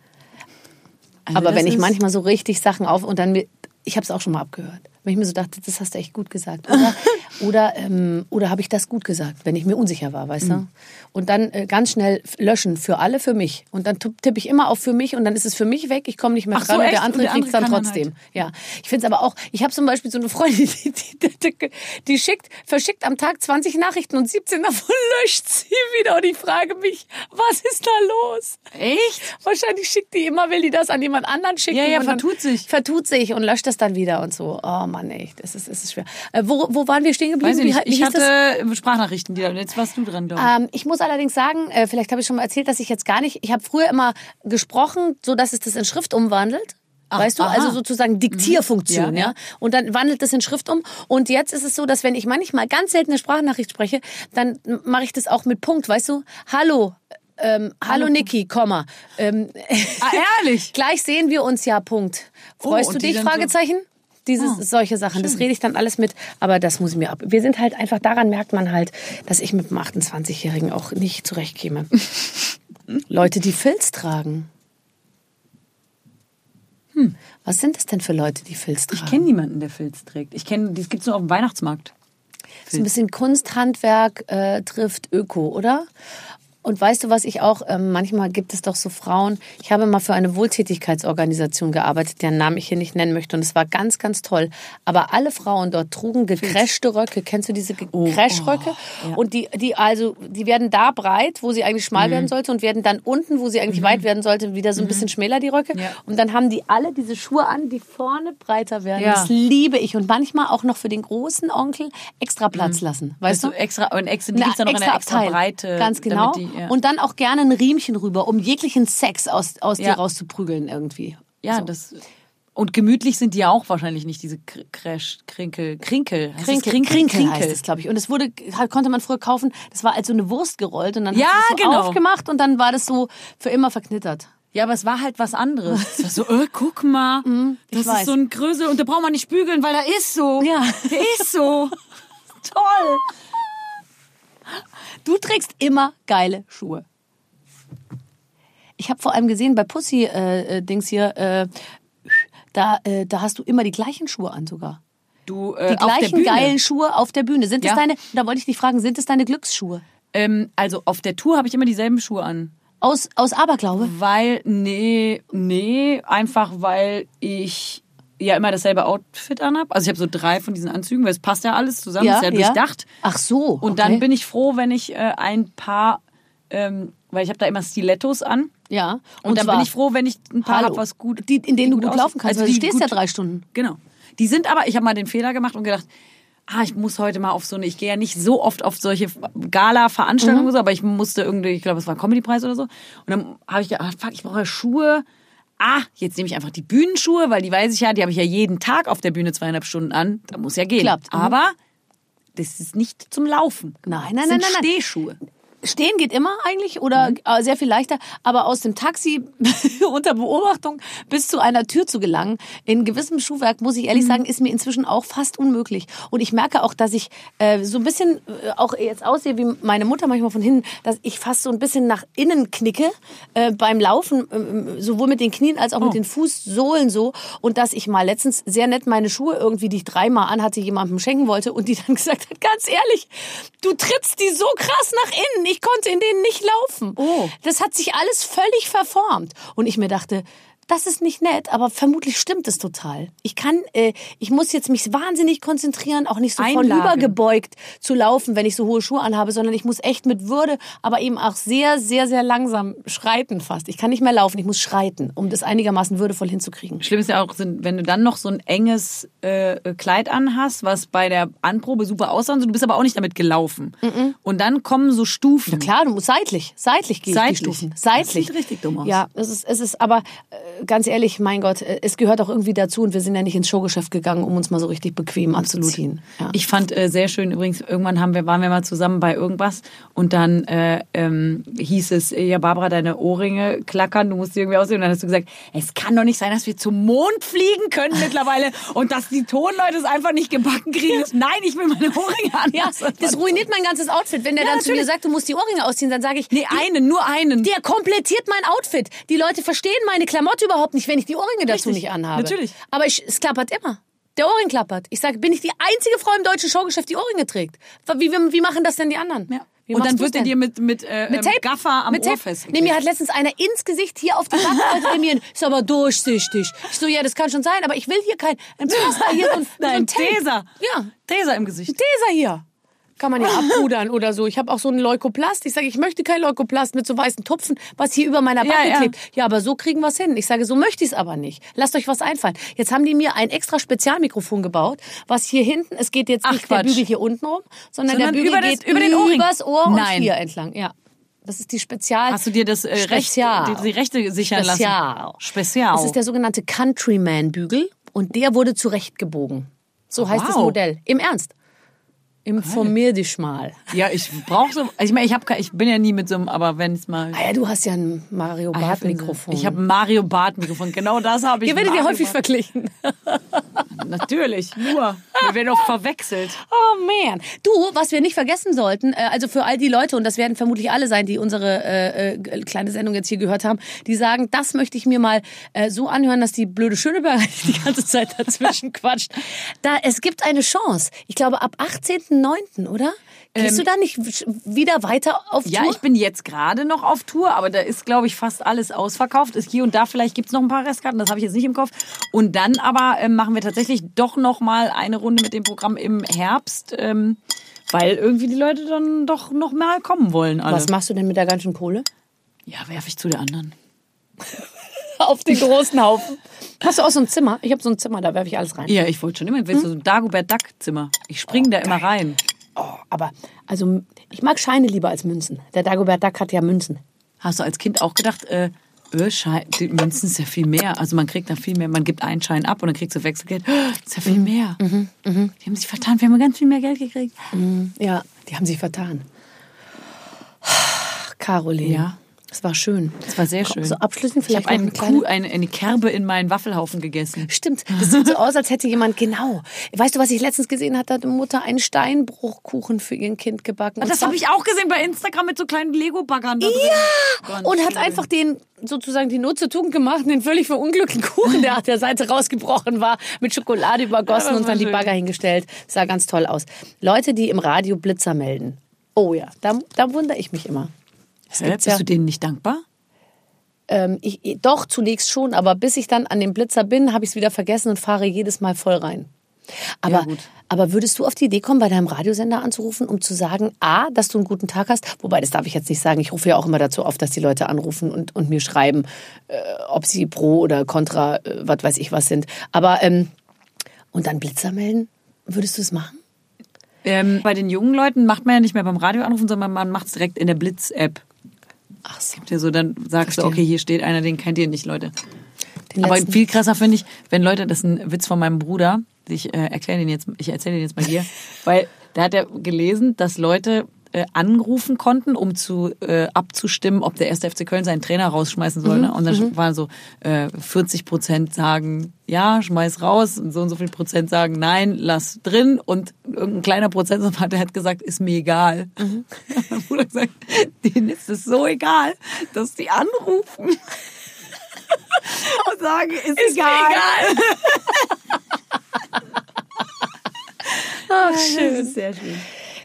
Also Aber wenn ich manchmal so richtig Sachen auf und dann ich habe es auch schon mal abgehört, wenn ich mir so dachte, das hast du echt gut gesagt, oder oder ähm, oder habe ich das gut gesagt, wenn ich mir unsicher war, weißt Mhm. du? Und dann äh, ganz schnell löschen für alle, für mich und dann tipp- tippe ich immer auf für mich und dann ist es für mich weg, ich komme nicht mehr Ach so, dran und echt? der andere Und der kriegt es dann trotzdem. Ja, ich finde es aber auch. Ich habe zum Beispiel so eine Freundin, die, die, die, die schickt, verschickt am Tag 20 Nachrichten und 17 davon löscht sie wieder und ich frage mich, was ist da los? Echt? Wahrscheinlich schickt die immer, will die das an jemand anderen schicken. Ja, ja, und vertut sich. Vertut sich und löscht das dann wieder und so. Oh Mann, echt, das ist, das ist schwer. Äh, wo, wo waren wir stehen geblieben? Weiß ich nicht. Wie, wie Ich hieß das? hatte Sprachnachrichten, die, jetzt warst du dran, glaube ich. Ähm, ich muss allerdings sagen, äh, vielleicht habe ich schon mal erzählt, dass ich jetzt gar nicht, ich habe früher immer gesprochen, so dass es das in Schrift umwandelt. weißt du? aha. Also sozusagen Diktierfunktion, Mhm. ja, Ja, ja. Und dann wandelt das in Schrift um. Und jetzt ist es so, dass wenn ich manchmal ganz selten eine Sprachnachricht spreche, dann mache ich das auch mit Punkt, weißt du? Hallo, ähm, hallo, Niki, Komma. Ähm, Ah, ehrlich? gleich sehen wir uns ja, Punkt. Freust Oh, du dich? dann so- Fragezeichen? Dieses, Ah, solche Sachen, das rede ich dann alles mit, aber das muss ich mir ab. Wir sind halt einfach, daran merkt man halt, dass ich mit dem 28-Jährigen auch nicht zurechtkäme. Leute, die Filz tragen. Hm. Was sind das denn für Leute, die Filz tragen? Ich kenne niemanden, der Filz trägt. Ich kenne, das gibt's nur auf dem Weihnachtsmarkt. So ein bisschen Kunsthandwerk äh, trifft Öko, oder? Und weißt du, was ich auch, ähm, manchmal gibt es doch so Frauen, ich habe mal für eine Wohltätigkeitsorganisation gearbeitet, deren Namen ich hier nicht nennen möchte und es war ganz, ganz toll. Aber alle Frauen dort trugen gecrashte Röcke. Kennst du diese Crash-Röcke? Und die, die, also, die werden da breit, wo sie eigentlich schmal werden sollte und werden dann unten, wo sie eigentlich weit werden sollte, wieder so ein bisschen schmäler, die Röcke. Ja. Und dann haben die alle diese Schuhe an, die vorne breiter werden. Ja. Das liebe ich. Und manchmal auch noch für den großen Onkel extra Platz lassen. Weißt Weißt du, extra, und extra, die Eine gibt's dann noch in einer extra Abteil. Breite. Ganz genau. Ja. Und dann auch gerne ein Riemchen rüber, um jeglichen Sex aus, aus Ja. dir rauszuprügeln irgendwie. ja, so. das. Und gemütlich sind die ja auch wahrscheinlich nicht, diese Crash, Krinkel, Krinkel. Heißt das Krinkel, Krinkel, heißt es, glaube ich. Und es wurde, konnte man früher kaufen, das war als so eine Wurst gerollt und dann Ja, es so genau. aufgemacht und dann war das so für immer verknittert. Ja, aber es war halt was anderes. Es war so, äh, guck mal, das weiß. ist so ein Grösel und da braucht man nicht bügeln, weil er ist so. Ja. Der ist so. Toll. Du trägst immer geile Schuhe. Ich habe vor allem gesehen bei Pussy äh, äh, Dings hier, äh, da, äh, da hast du immer die gleichen Schuhe an sogar. Du, äh, Die gleichen geilen Schuhe auf der Bühne. Sind es Ja. deine, da wollte ich dich fragen, sind es deine Glücksschuhe? Ähm, also auf der Tour habe ich immer dieselben Schuhe an. Aus, aus Aberglaube? Weil, nee, nee, einfach weil ich ja immer dasselbe Outfit anhab. Also ich habe so drei von diesen Anzügen, weil es passt ja alles zusammen, ist ja durchdacht. Ach so. Und okay. dann bin ich froh, wenn ich äh, ein paar, ähm, weil ich habe da immer Stilettos an. Ja. Und, dann zwar- bin ich froh, wenn ich ein paar Hallo. hab, was gut, Die, in denen du gut laufen kannst, Also du die stehst gut- ja drei Stunden. Genau. Die sind aber, ich habe mal den Fehler gemacht und gedacht, ah, ich muss heute mal auf so eine, ich gehe ja nicht so oft auf solche Gala-Veranstaltungen, Mhm. oder so, aber ich musste irgendwie, ich glaube, es war ein Comedy-Preis oder so. Und dann habe ich gedacht, ah, fuck, ich brauche Schuhe. Ah, jetzt nehme ich einfach die Bühnenschuhe, weil die weiß ich ja, die habe ich ja jeden Tag auf der Bühne zweieinhalb Stunden an. Da muss ja gehen. Klappt, mhm. Aber das ist nicht zum Laufen. Nein, nein, das nein, sind nein, nein. Stehschuhe. Stehen geht immer eigentlich oder Mhm. äh, sehr viel leichter, aber aus dem Taxi unter Beobachtung bis zu einer Tür zu gelangen, in gewissem Schuhwerk, muss ich Mhm. ehrlich sagen, ist mir inzwischen auch fast unmöglich. Und ich merke auch, dass ich äh, so ein bisschen äh, auch jetzt aussehe wie meine Mutter manchmal von hinten, dass ich fast so ein bisschen nach innen knicke äh, beim Laufen, äh, sowohl mit den Knien als auch Oh. mit den Fußsohlen so. Und dass ich mal letztens sehr nett meine Schuhe irgendwie, die ich dreimal anhatte, jemandem schenken wollte und die dann gesagt hat, ganz ehrlich, du trittst die so krass nach innen. Ich konnte in denen nicht laufen. Oh. Das hat sich alles völlig verformt. Und ich mir dachte, das ist nicht nett, aber vermutlich stimmt es total. Ich kann, äh, ich muss jetzt mich wahnsinnig konzentrieren, auch nicht so Einlagen. vornübergebeugt zu laufen, wenn ich so hohe Schuhe anhabe, sondern ich muss echt mit Würde, aber eben auch sehr, sehr, sehr langsam schreiten fast. Ich kann nicht mehr laufen, ich muss schreiten, um das einigermaßen würdevoll hinzukriegen. Schlimm ist ja auch, wenn du dann noch so ein enges äh, Kleid anhast, was bei der Anprobe super aussah, du bist aber auch nicht damit gelaufen. Und dann kommen so Stufen. Klar, du musst seitlich, seitlich gehen die Seitlich. Stufen. Das Seitlich. sieht richtig dumm aus. Ja, es ist, es ist, aber äh, ganz ehrlich, mein Gott, äh, es gehört auch irgendwie dazu und wir sind ja nicht ins Showgeschäft gegangen, um uns mal so richtig bequem anzuziehen. Ja. Ich fand äh, sehr schön übrigens, irgendwann haben wir, waren wir mal zusammen bei irgendwas und dann äh, ähm, hieß es, ja Barbara, deine Ohrringe klackern, du musst die irgendwie aussehen. Und dann hast du gesagt, es kann doch nicht sein, dass wir zum Mond fliegen können mittlerweile und dass die Tonleute es einfach nicht gebacken kriegen. Nein, ich will meine Ohrringe an. ja, das ruiniert mein ganzes Outfit. Wenn der Ja, dann zu mir natürlich. sagt, du musst die Ohrringe ausziehen, dann sage ich, Nee, einen, nur einen. der komplettiert mein Outfit. Die Leute verstehen meine Klamotte überhaupt nicht, wenn ich die Ohrringe dazu Richtig, nicht anhabe. natürlich. Aber ich, es klappert immer. Der Ohrring klappert. Ich sage, bin ich die einzige Frau im deutschen Showgeschäft, die Ohrringe trägt? Wie, wie, wie machen das denn die anderen? Ja. Wie Und dann wird er dir mit, mit, äh, Mit ähm, Tape? Gaffer am mit Ohr Tape? festgeklebt. Nee, mir hat letztens einer ins Gesicht hier auf die Backe mir, ist aber durchsichtig. Ich so, ja, das kann schon sein, aber ich will hier kein, ein Pflaster hier, so ein, so Nein, ein Tape. Taser. Ja, Taser im Gesicht. Taser hier. Kann man ja abpudern oder so. Ich habe auch so einen Leukoplast. Ich sage, ich möchte kein Leukoplast mit so weißen Tupfen, was hier über meiner Ja, Backe ja. klebt. Ja, aber so kriegen wir's hin. Ich sage, so möchte ich's aber nicht. Lasst euch was einfallen. Jetzt haben die mir ein extra Spezialmikrofon gebaut, was hier hinten, es geht jetzt Ach, nicht der Quatsch. Bügel hier unten rum, sondern, Sondern der Bügel über das- geht über den Ohrring. übers Ohr Nein. und hier entlang. Ja. Das ist die Spezial. Hast du dir das äh, Recht, die, die Rechte sichern Spezial. lassen? Spezial. Das ist der sogenannte Countryman-Bügel und der wurde zurechtgebogen. So heißt das. Modell. Im Ernst. Informier dich mal. ja, ich brauche so. Ich meine, ich habe, ich bin ja nie mit so einem, aber wenn es mal. Ah ja, du hast ja ein Mario Ah, Barth Mikrofon. Ich habe ein Mario Bart Mikrofon. Genau das habe ich. Ihr werdet ja häufig verglichen. Natürlich, nur. Wir werden auch verwechselt. Oh man. Du, was wir nicht vergessen sollten, äh, also für all die Leute, und das werden vermutlich alle sein, die unsere äh, äh, kleine Sendung jetzt hier gehört haben, die sagen, das möchte ich mir mal äh, so anhören, dass die blöde Schöneberger die ganze Zeit dazwischen quatscht. Da, es gibt eine Chance. Ich glaube, ab 18.09., oder? Gehst du da nicht wieder weiter auf Ja, Tour? ich bin jetzt gerade noch auf Tour, aber da ist, glaube ich, fast alles ausverkauft. Ist hier und da vielleicht gibt's noch ein paar Restkarten, das habe ich jetzt nicht im Kopf. Und dann aber ähm, machen wir tatsächlich doch noch mal eine Runde mit dem Programm im Herbst, ähm, weil irgendwie die Leute dann doch noch mal kommen wollen. Alle. Was machst du denn mit der ganzen Kohle? Ja, werfe ich zu der anderen. Auf den großen Haufen. Hast du auch so ein Zimmer? Ich habe so ein Zimmer, da werfe ich alles rein. Ja, ich wollte schon immer, willst du so ein Dagobert Duck Zimmer? Ich spring da immer rein. Oh, aber also ich mag Scheine lieber als Münzen. Der Dagobert Duck hat ja Münzen. Hast du als Kind auch gedacht, äh, äh, Schein, die Münzen ist ja viel mehr. Also man kriegt da viel mehr. Man gibt einen Schein ab und dann kriegst du Wechselgeld. Oh, ist ja viel mehr. Die haben sich vertan. Wir haben ganz viel mehr Geld gekriegt. Ja, die haben sich vertan. Caroline. Ja. Es war schön. Das war sehr schön. So abschließend ich vielleicht habe noch einen eine kleine... Kuh, eine, eine Kerbe in meinen Waffelhaufen gegessen. Stimmt, das sieht so aus, als hätte jemand genau. Weißt du, was ich letztens gesehen hatte? Hat eine Mutter einen Steinbruchkuchen für ihr Kind gebacken. Und Das habe ich auch gesehen bei Instagram mit so kleinen Lego-Baggern drin. Ganz und hat schön. einfach den sozusagen die Not zur Tugend gemacht, den völlig verunglückten Kuchen, der auf der Seite rausgebrochen war, mit Schokolade übergossen Ja, und dann war die schön. Bagger hingestellt. Sah ganz toll aus. Leute, die im Radio Blitzer melden. Oh ja, da, da wundere ich mich immer. Hä, bist ja- du denen nicht dankbar? Ähm, ich, doch, zunächst schon, aber bis ich dann an dem Blitzer bin, habe ich es wieder vergessen und fahre jedes Mal voll rein. Aber, gut. aber würdest du auf die Idee kommen, bei deinem Radiosender anzurufen, um zu sagen, A, dass du einen guten Tag hast? Wobei, das darf ich jetzt nicht sagen. Ich rufe ja auch immer dazu auf, dass die Leute anrufen und, und mir schreiben, äh, ob sie pro oder contra, äh, was weiß ich was sind. Aber, ähm, und dann Blitzer melden? Würdest du es machen? Ähm, bei den jungen Leuten macht man ja nicht mehr beim Radio anrufen, sondern man macht es direkt in der Blitz-App. Ach so. Ja, so, dann sagst du, Verstehe. okay, hier steht einer, den kennt ihr nicht, Leute. Den Aber letzten- viel krasser finde ich, wenn Leute, das ist ein Witz von meinem Bruder, ich äh, erkläre den jetzt, ich erzähle den jetzt mal hier, weil da hat er gelesen, dass Leute äh, anrufen konnten, um zu äh, abzustimmen, ob der erste FC Köln seinen Trainer rausschmeißen soll. Ne? Und dann waren so äh, 40 Prozent sagen, ja, schmeiß raus, und so und so viel Prozent sagen, nein, lass drin. Und irgendein kleiner Prozentsatz hat, der hat gesagt, ist mir egal. mein Bruder hat gesagt, denen ist es so egal, dass die anrufen. und sagen, ist, egal. Ach, schön. Das ist sehr schön.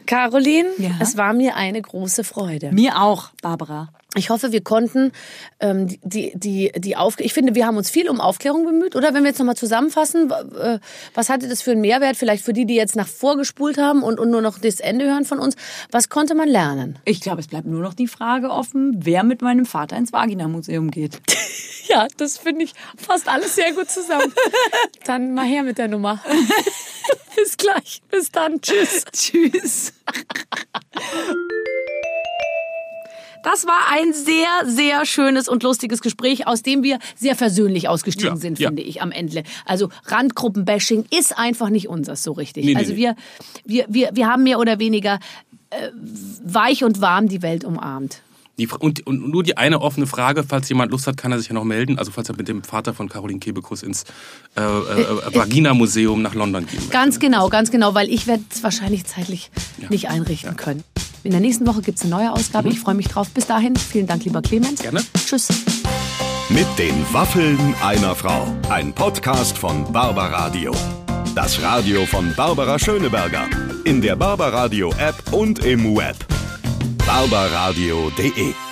Caroline, Ja? es war mir eine große Freude. Mir auch, Barbara. Ich hoffe, wir konnten ähm, die, die, die Auf Ich finde, wir haben uns viel um Aufklärung bemüht. Oder wenn wir jetzt nochmal zusammenfassen, äh, was hatte das für einen Mehrwert? Vielleicht für die, die jetzt nach vorgespult haben und, und nur noch das Ende hören von uns. Was konnte man lernen? Ich glaube, es bleibt nur noch die Frage offen, wer mit meinem Vater ins Vagina-Museum geht. Ja, das finde ich fast alles sehr gut zusammen. Dann mal her mit der Nummer. Bis gleich. Bis dann. Tschüss. Tschüss. Das war ein sehr, sehr schönes und lustiges Gespräch, aus dem wir sehr versöhnlich ausgestiegen Ja, sind, ja. finde ich, am Ende. Also Randgruppenbashing ist einfach nicht unseres so richtig. Nee, nee, also wir, wir, wir, wir haben mehr oder weniger äh, weich und warm die Welt umarmt. Die, und, und nur die eine offene Frage, falls jemand Lust hat, kann er sich ja noch melden. Also falls er mit dem Vater von Caroline Kebekus ins äh, äh, Vagina-Museum nach London gehen möchte. Ganz genau, ganz genau, weil ich werde es wahrscheinlich zeitlich nicht einrichten können. In der nächsten Woche gibt es eine neue Ausgabe. Ich freue mich drauf. Bis dahin, vielen Dank, lieber Clemens. Gerne. Tschüss. Mit den Waffeln einer Frau. Ein Podcast von Barbaradio. Das Radio von Barbara Schöneberger. In der Barbaradio App und im Web. barbaradio.de